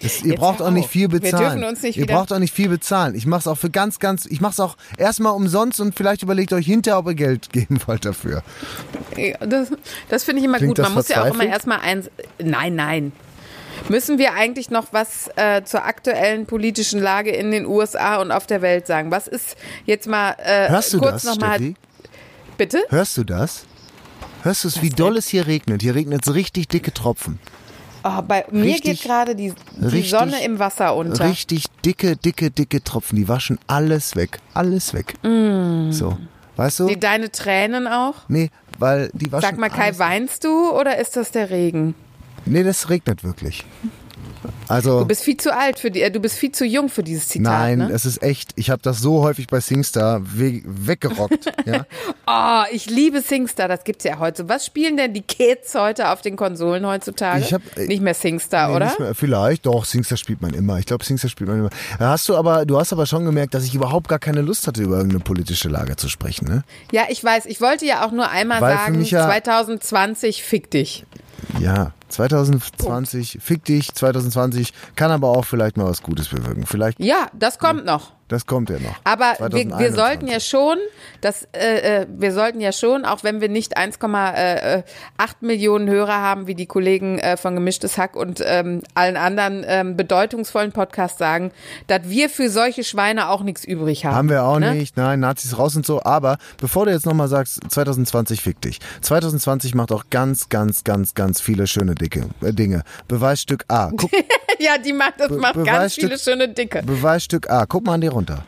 Das, ihr Jetzt braucht auch nicht viel Wir bezahlen. dürfen uns nicht ihr braucht auch nicht viel bezahlen. Ich mache es auch für ganz, ganz, ich mache es auch erstmal umsonst und vielleicht überlegt euch hinterher, ob ihr Geld geben wollt dafür. Das, das finde ich immer Klingt gut. Man muss ja auch immer erstmal eins. Nein, nein. Müssen wir eigentlich noch was äh, zur aktuellen politischen Lage in den USA und auf der Welt sagen? Was ist jetzt mal äh, Hörst du kurz das, noch mal bitte? Hörst du das? Hörst du es, wie doll es hier regnet? Hier regnet es richtig dicke Tropfen. Oh, bei mir Richtig- geht gerade die, die richtig- Sonne im Wasser unter. Richtig dicke, dicke, dicke Tropfen. Die waschen alles weg. Alles weg. So. Weißt du? Mm. Die, deine Tränen auch? nee, weil die waschen Sag mal, Kai, weinst du oder ist das der Regen? Nee, das regnet wirklich. Also Du bist viel zu alt für die, äh, du bist viel zu jung für dieses Zitat. Nein, ne? es ist echt. Ich habe das so häufig bei Singstar we weggerockt. ja. Oh, ich liebe Singstar, das gibt's ja heute. Was spielen denn die Kids heute auf den Konsolen heutzutage? Ich hab, äh, nicht mehr Singstar, Nee, oder? mehr, vielleicht, doch, Singstar spielt man immer. Ich glaube, Singstar spielt man immer. Hast du aber, du hast aber schon gemerkt, dass ich überhaupt gar keine Lust hatte, über irgendeine politische Lage zu sprechen, ne? Ja, ich weiß. Ich wollte ja auch nur einmal Weil sagen, ja- 2020 fick dich. Ja, 2020, fick dich, 2020 kann aber auch vielleicht mal was Gutes bewirken. Vielleicht, Ja, das kommt noch. Das kommt ja noch. Aber wir, wir 2021. sollten ja schon, das, äh, äh, wir sollten ja schon, auch wenn wir nicht 1,8 Millionen Hörer haben, wie die Kollegen äh, von Gemischtes Hack und ähm, allen anderen ähm, bedeutungsvollen Podcasts sagen, dass wir für solche Schweine auch nichts übrig haben. Haben wir auch ne? nicht, nein, Nazis raus und so. Aber bevor du jetzt nochmal sagst, 2020 fick dich. 2020 macht auch ganz, ganz, ganz, ganz viele schöne dicke äh, Dinge. Beweisstück A. Guck, Ja, die macht, das macht ganz viele schöne Dicke. Beweisstück A. Guck mal an dir runter.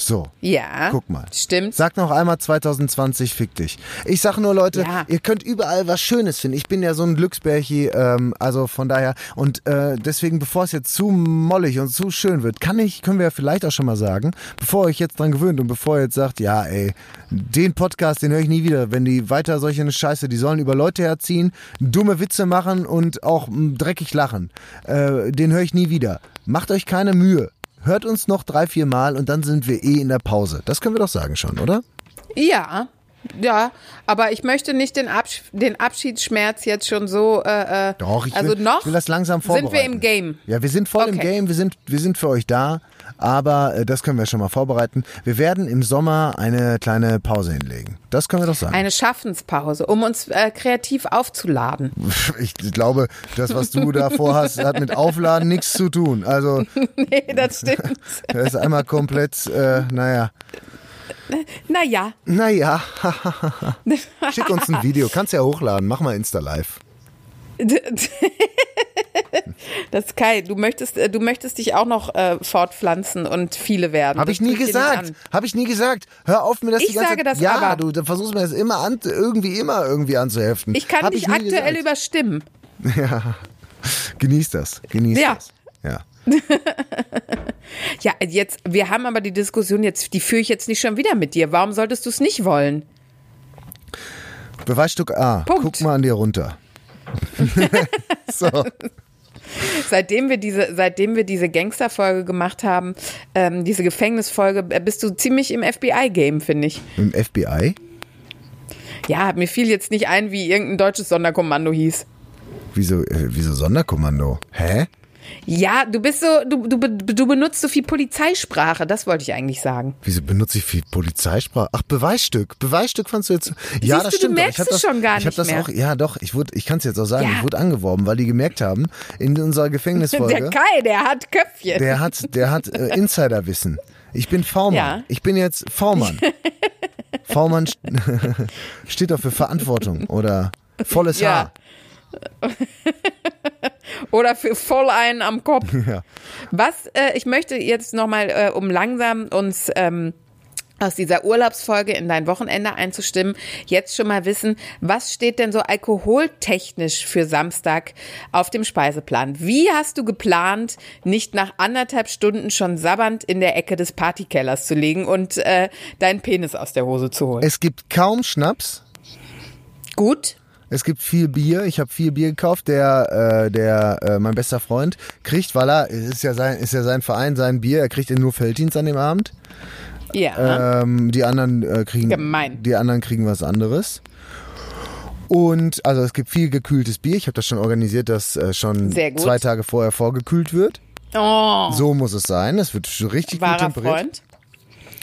So. Ja. Guck mal. Stimmt. Sag noch einmal 2020, fick dich. Ich sag nur, Leute, Ja. ihr könnt überall was Schönes finden. Ich bin ja so ein Glücksbärchi, ähm, also von daher. Und äh, deswegen, bevor es jetzt zu mollig und zu schön wird, kann ich, können wir ja vielleicht auch schon mal sagen, bevor ihr euch jetzt dran gewöhnt und bevor ihr jetzt sagt, ja, ey, den Podcast, den höre ich nie wieder. Wenn die weiter solche eine Scheiße, die sollen über Leute herziehen, dumme Witze machen und auch dreckig lachen. Äh, den höre ich nie wieder. Macht euch keine Mühe. Hört uns noch drei, vier Mal und dann sind wir eh in der Pause. Das können wir doch sagen schon, oder? Ja. Ja, aber ich möchte nicht den, Absch den Abschiedsschmerz jetzt schon so. Äh, äh, Doch, ich also will, noch ich will das langsam sind wir vorbereiten. im Game. Ja, wir sind voll im Okay. Game, wir sind, wir sind für euch da, aber äh, das können wir schon mal vorbereiten. Wir werden im Sommer eine kleine Pause hinlegen. Das können wir doch sagen. Eine Schaffenspause, um uns äh, kreativ aufzuladen. ich glaube, das, was du da vorhast, hat mit Aufladen nichts zu tun. Also, nee, das stimmt. das ist einmal komplett, äh, naja. naja, Naja, schick uns ein Video, kannst ja hochladen, mach mal Insta Live. das ist Kai. Du möchtest, äh, du möchtest dich auch noch äh, fortpflanzen und viele werden. Habe ich nie gesagt. Habe ich nie gesagt. Hör auf mir das Ich die ganze sage Zeit. das ja, aber. du, dann versuchst mir das immer an, irgendwie immer irgendwie anzuheften. Ich kann Hab dich nie aktuell gesagt. überstimmen. Genieß das. Genieß Ja. das. Ja. Ja, jetzt, wir haben aber die Diskussion jetzt, die führe ich jetzt nicht schon wieder mit dir. Warum solltest du es nicht wollen? Beweisstück A. Punkt. Guck mal an dir runter. so. Seitdem wir diese, seitdem wir diese Gangsterfolge gemacht haben, ähm, diese Gefängnisfolge, äh, bist du ziemlich im FBI-Game, finde ich. Im FBI? Ja, mir fiel jetzt nicht ein, wie irgendein deutsches Sonderkommando hieß. Wieso, äh, wieso Sonderkommando? Hä? Ja, du bist so, du, du, du benutzt so viel Polizeisprache, das wollte ich eigentlich sagen. Wieso benutze ich viel Polizeisprache? Ach, Beweisstück. Beweisstück fandst du jetzt. Ja, Siehst das du, du stimmt. doch. merkst ich es das, schon gar ich nicht das mehr. auch. Ja, doch. Ich wurde, ich kann es jetzt auch sagen. Ja. Ich wurde angeworben, weil die gemerkt haben in unserer Gefängnisfolge. Der Kai, der hat Köpfchen. Der hat, der hat äh, Insiderwissen. Ich bin V-Mann. Ja. Ich bin jetzt V-Mann. V-Mann st- steht doch für Verantwortung oder volles Ja. Haar. Oder für voll einen am Kopf. Ja. Was, äh, ich möchte jetzt nochmal, äh, um langsam uns ähm, aus dieser Urlaubsfolge in dein Wochenende einzustimmen, jetzt schon mal wissen, was steht denn so alkoholtechnisch für Samstag auf dem Speiseplan? Wie hast du geplant, nicht nach anderthalb Stunden schon sabbernd in der Ecke des Partykellers zu liegen und äh, deinen Penis aus der Hose zu holen? Es gibt kaum Schnaps. Gut? Es gibt viel Bier. Ich habe viel Bier gekauft. Der, äh, der, äh, mein bester Freund kriegt, weil er es ist ja sein, ist ja sein Verein, sein Bier. Er kriegt nur Felddienst an dem Abend. Ja. Ähm, die anderen äh, kriegen, Gemein. die anderen kriegen was anderes. Und also es gibt viel gekühltes Bier. Ich habe das schon organisiert, dass äh, schon gut. zwei Tage vorher vorgekühlt wird. oh, So muss es sein. Das wird richtig gut wahrer temperiert. Freund.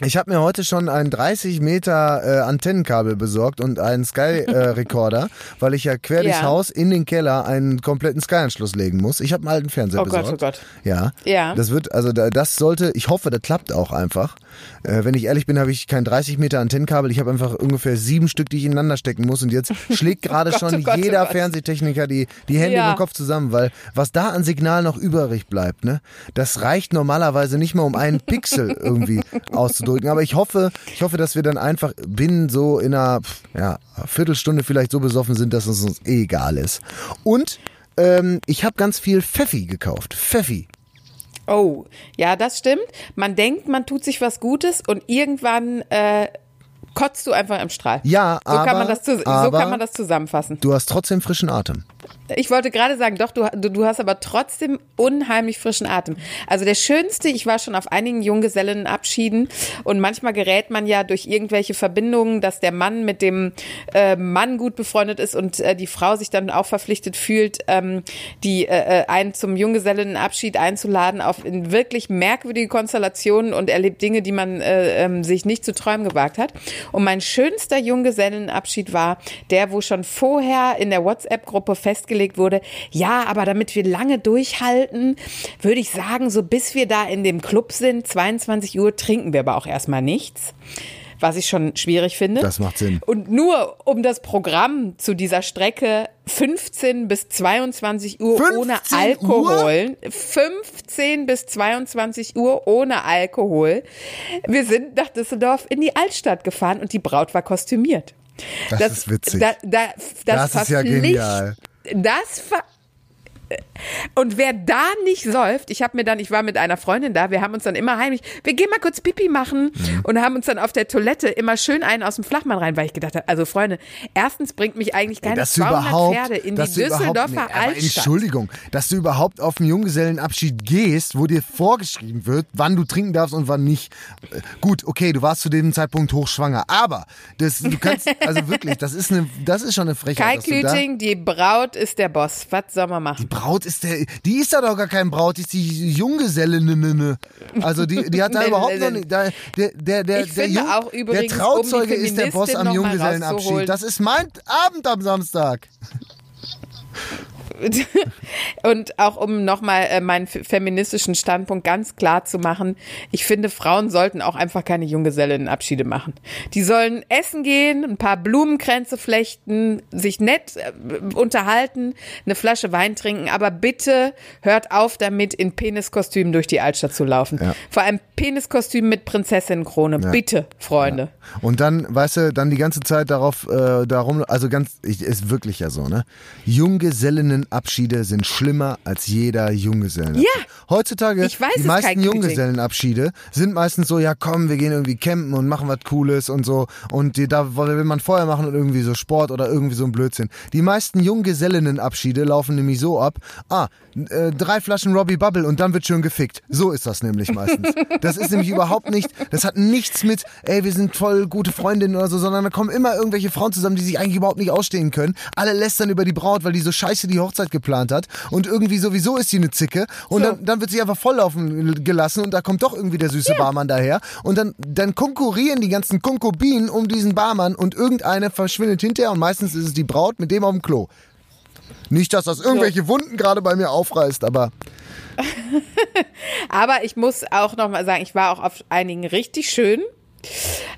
Ich habe mir heute schon ein 30 Meter äh, Antennenkabel besorgt und einen Sky-Recorder, weil ich ja quer durchs Ja. Haus in den Keller einen kompletten Sky-Anschluss legen muss. Ich habe einen alten Fernseher Oh Gott, besorgt. oh Gott. Ja. Ja. Das wird, also da- das sollte, ich hoffe, das klappt auch einfach. Äh, wenn ich ehrlich bin, habe ich kein 30 Meter Antennenkabel. Ich habe einfach ungefähr sieben Stück, die ich ineinander stecken muss. Und jetzt schlägt gerade Gott, schon oh Gott, oh jeder Gott. Fernsehtechniker die, die Hände Ja. über den Kopf zusammen, weil was da an Signal noch übrig bleibt, ne, das reicht normalerweise nicht mal, um einen Pixel irgendwie auszudrücken. Aber ich hoffe, ich hoffe, dass wir dann einfach binnen so in einer ja, Viertelstunde vielleicht so besoffen sind, dass es uns eh egal ist. Und ähm, ich habe ganz viel Pfeffi gekauft. Pfeffi. Oh, ja, das stimmt. Man denkt, man tut sich was Gutes und irgendwann äh, kotzt du einfach im Strahl. Ja, so kann aber- man das zu- so aber- kann man das zusammenfassen. Du hast trotzdem frischen Atem. Ich wollte gerade sagen, doch, du, du, hast aber trotzdem unheimlich frischen Atem. Also der schönste, ich war schon auf einigen Junggesellenabschieden und manchmal gerät man ja durch irgendwelche Verbindungen, dass der Mann mit dem äh, Mann gut befreundet ist und äh, die Frau sich dann auch verpflichtet fühlt, ähm, die äh, äh, einen zum Junggesellenabschied einzuladen auf in wirklich merkwürdige Konstellationen und erlebt Dinge, die man äh, ähm, sich nicht zu träumen gewagt hat. Und mein schönster Junggesellenabschied war der, wo schon vorher in der WhatsApp-Gruppe festgelegt wurde, ja, aber damit wir lange durchhalten, würde ich sagen, so bis wir da in dem Club sind, 22 Uhr, trinken wir aber auch erstmal nichts. was ich schon schwierig finde. Das macht Sinn. Und nur um das Programm zu dieser Strecke 15 bis 22 Uhr 15 ohne Alkohol, 15 bis 22 Uhr ohne Alkohol. Wir sind nach Düsseldorf in die Altstadt gefahren und die Braut war kostümiert. Das ist witzig. Da, da, das, Das ist ja genial. Das ver und wer da nicht säuft, ich habe mir dann, ich war mit einer Freundin da, wir haben uns dann immer heimlich, wir gehen mal kurz Pipi machen Mhm. und haben uns dann auf der Toilette immer schön einen aus dem Flachmann rein, weil ich gedacht habe, also Freunde, erstens bringt mich eigentlich keine dass du 200 überhaupt, Pferde in die Düsseldorfer nee, Altstadt. Entschuldigung, dass du überhaupt auf den Junggesellenabschied gehst, wo dir vorgeschrieben wird, wann du trinken darfst und wann nicht. Äh, Gut, okay, du warst zu dem Zeitpunkt hochschwanger, aber das, du kannst, also wirklich, das ist eine, das ist schon eine Kai Frechheit. da- Klüting, die Braut ist der Boss. Was soll man machen? Die Braut ist der, die ist da doch gar kein Braut, die ist die Junggeselle. Also die, die hat da überhaupt noch nicht, da, der, der, der, Ich der, Jung, auch übrigens, der Trauzeuge um ist der Boss am Junggesellenabschied. Das ist mein Abend am Samstag. Und auch um nochmal äh, meinen fe- feministischen Standpunkt ganz klar zu machen, ich finde, Frauen sollten auch einfach keine Junggesellenabschiede machen. Die sollen essen gehen, ein paar Blumenkränze flechten, sich nett äh, unterhalten, eine Flasche Wein trinken, aber bitte hört auf damit, in Peniskostümen durch die Altstadt zu laufen. Vor allem Peniskostüm mit Prinzessinnenkrone. Bitte, Freunde. Und dann, weißt du, dann die ganze Zeit darauf, äh, darum, also ganz, ich, ist wirklich ja so, ne? Junggesellenabschiede sind schlimmer als jeder Junggesellenabschied. Ja. Heutzutage, Ich weiß die meisten. Junggesellenabschiede sind meistens so, ja komm, wir gehen irgendwie campen und machen was Cooles und so. Und die, da will man Feuer machen und irgendwie so Sport oder irgendwie so ein Blödsinn. Die meisten Junggesellinnenabschiede laufen nämlich so ab, ah, äh, drei Flaschen Robbie Bubble und dann wird schön gefickt. So ist das nämlich meistens. Das ist nämlich überhaupt nicht, das hat nichts mit, ey, wir sind voll gute Freundinnen oder so, sondern da kommen immer irgendwelche Frauen zusammen, die sich eigentlich überhaupt nicht ausstehen können. Alle lästern über die Braut, weil die so scheiße die Hochzeit geplant hat und irgendwie sowieso ist sie eine Zicke und So. dann, dann wird sie einfach volllaufen gelassen und da kommt doch irgendwie der süße Barmann daher und dann, dann konkurrieren die ganzen Konkubinen um diesen Barmann und irgendeine verschwindet hinterher und meistens ist es die Braut mit dem auf dem Klo. Nicht, dass das irgendwelche Wunden gerade bei mir aufreißt, aber Aber ich muss auch noch mal sagen, ich war auch auf einigen richtig schön.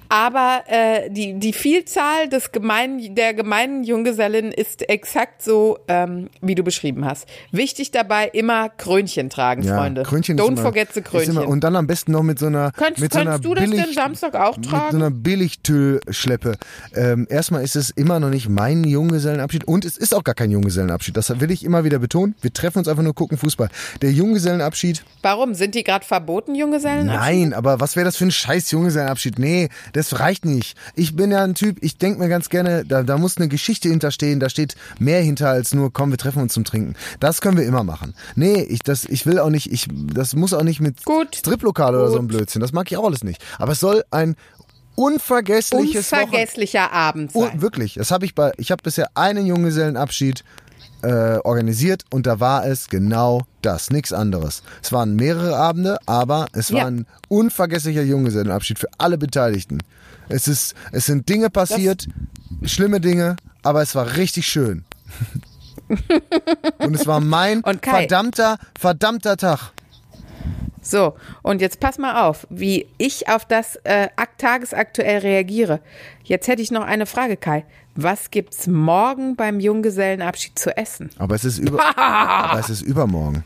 Aber äh, die, die Vielzahl des gemeinen, der gemeinen Junggesellen ist exakt so, ähm, wie du beschrieben hast. Wichtig dabei immer Krönchen tragen, ja, Freunde. Krönchen Don't immer, forget the Krönchen. Immer, und dann am besten noch mit so einer Könntest- mit so einer könntest du das denn billig, Samstag auch Mit so tragen? einer Billigtüllschleppe. Ähm, erstmal ist es immer noch nicht mein Junggesellenabschied und es ist auch gar kein Junggesellenabschied. Das will ich immer wieder betonen. Wir treffen uns einfach nur gucken Fußball. Der Junggesellenabschied Warum? Sind die gerade verboten, Junggesellen? Nein, aber was wäre das für ein scheiß Junggesellenabschied? Nee, das reicht nicht. Ich bin ja ein Typ, ich denke mir ganz gerne, da, da muss eine Geschichte hinterstehen, da steht mehr hinter als nur, komm, wir treffen uns zum Trinken. Das können wir immer machen. Nee, ich, das, ich will auch nicht, ich, das muss auch nicht mit Gut. Striplokal oder so ein. Blödsinn. Das mag ich auch alles nicht. Aber es soll ein unvergessliches Wochen Unvergesslicher Abend Oh, sein. wirklich, das habe ich bei, ich habe bisher einen Junggesellenabschied äh, organisiert und da war es genau das, nichts anderes. Es waren mehrere Abende, aber es war Ja. ein unvergesslicher Junggesellenabschied für alle Beteiligten. Es ist, es sind Dinge passiert, schlimme Dinge, aber es war richtig schön. und es war mein verdammter, verdammter Tag. So, und jetzt pass mal auf, wie ich auf das äh, ak- tagesaktuell reagiere. Jetzt hätte ich noch eine Frage, Kai. Was gibt's morgen beim Junggesellenabschied zu essen? Aber es ist über, aber es ist übermorgen.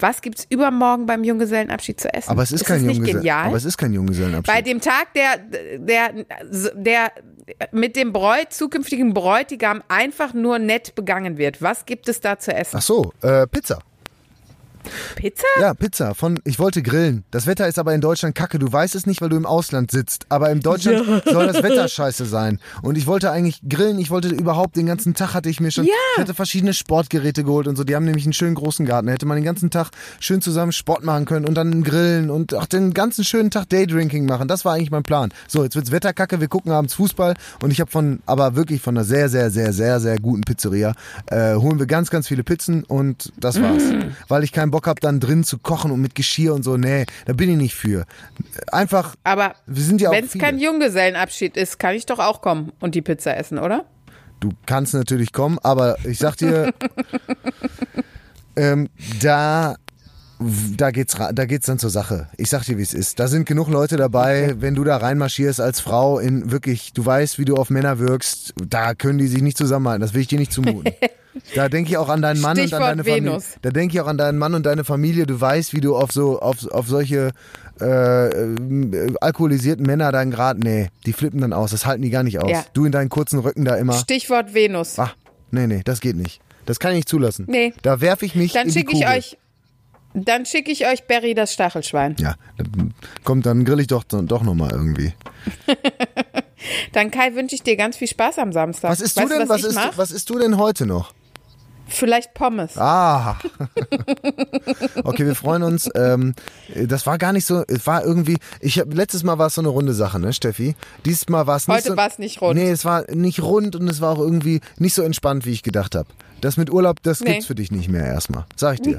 Was gibt's übermorgen beim Junggesellenabschied zu essen? Aber es ist, ist kein das nicht Junggesellen, genial? aber es ist kein Junggesellenabschied. Bei dem Tag der, der, der mit dem Bräut, zukünftigen Bräutigam einfach nur nett begangen wird. Was gibt es da zu essen? Ach so, äh, Pizza. Pizza? Ja, Pizza. Von, ich wollte grillen. Das Wetter ist aber in Deutschland kacke. Du weißt es nicht, weil du im Ausland sitzt. Aber in Deutschland soll das Wetter scheiße sein. Und ich wollte eigentlich grillen. Ich wollte überhaupt den ganzen Tag hatte ich mir schon. Ja. Ich hatte verschiedene Sportgeräte geholt und so. Die haben nämlich einen schönen großen Garten. Da hätte man den ganzen Tag schön zusammen Sport machen können und dann grillen und auch den ganzen schönen Tag Daydrinking machen. Das war eigentlich mein Plan. So, jetzt wird's Wetter kacke. Wir gucken abends Fußball und ich habe von, aber wirklich von einer sehr, sehr, sehr, sehr, sehr guten Pizzeria äh, holen wir ganz, ganz viele Pizzen und das war's. Weil ich keinen Bock habe, dann drin zu kochen und mit Geschirr und so. Nee, da bin ich nicht für. Einfach, Aber wir sind ja wenn es kein Junggesellenabschied ist, kann ich doch auch kommen und die Pizza essen, oder? Du kannst natürlich kommen, aber ich sag dir, ähm, da da geht's, da geht's dann zur Sache. Ich sag dir, wie es ist. Da sind genug Leute dabei, wenn du da reinmarschierst als Frau in wirklich, du weißt, wie du auf Männer wirkst, da können die sich nicht zusammenhalten. Das will ich dir nicht zumuten. Da denke ich auch an deinen Mann und Stichwort an deine Familie. Venus. Da denke ich auch an deinen Mann und deine Familie. Du weißt, wie du auf so auf, auf solche äh, äh, alkoholisierten Männer dann gerade, nee, die flippen dann aus. Das halten die gar nicht aus. Ja. Du in deinen kurzen Rücken da immer. Stichwort Venus. Ach, nee, nee, das geht nicht. Das kann ich nicht zulassen. Nee. Da werfe ich mich Dann schicke ich euch, dann schicke ich euch Barry das Stachelschwein. Ja, kommt, dann grill ich doch, doch nochmal irgendwie. Dann Kai wünsche ich dir ganz viel Spaß am Samstag. Was weißt du denn? was, Was mach? was isst du denn heute noch? Vielleicht Pommes. Ah. okay, wir freuen uns. Ähm, das war gar nicht so, es war irgendwie, ich hab, letztes Mal war es so eine runde Sache, ne, Steffi? Diesmal war es nicht Heute so. war es nicht rund. Nee, es war nicht rund und es war auch irgendwie nicht so entspannt, wie ich gedacht habe. Das mit Urlaub, das Nee. gibt's für dich nicht mehr erstmal. Sag ich dir.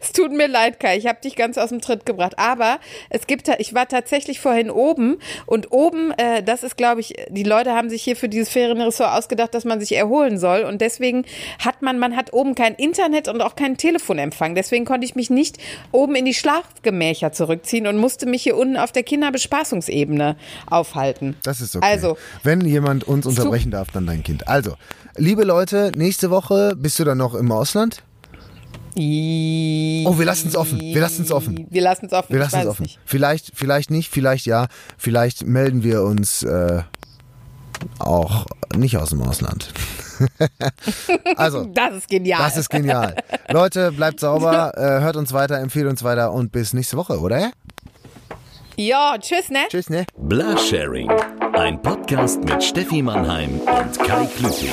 Es tut mir leid, Kai, ich habe dich ganz aus dem Tritt gebracht. Aber es gibt, ich war tatsächlich vorhin oben und oben, äh, das ist, glaube ich, die Leute haben sich hier für dieses Ferienressort ausgedacht, dass man sich erholen soll und deswegen hat man, man hat oben kein Internet und auch keinen Telefonempfang. Deswegen konnte ich mich nicht oben in die Schlafgemächer zurückziehen und musste mich hier unten auf der Kinderbespaßungsebene aufhalten. Das ist okay. Also, Wenn jemand uns unterbrechen darf, dann dein Kind. Also, liebe Leute, nächste Woche bist du dann noch im Ausland? Oh, wir lassen es offen. Wir lassen es offen. Wir lassen es offen. Wir lassen es offen. nicht. Vielleicht, vielleicht nicht, vielleicht ja. Vielleicht melden wir uns äh, auch nicht aus dem Ausland. also, Das ist genial. das ist genial. Leute, bleibt sauber, äh, hört uns weiter, empfehlt uns weiter und bis nächste Woche, oder? ja, tschüss, ne? Tschüss, ne? Blasharing. Ein Podcast mit Steffi Mannheim und Kai Klüting.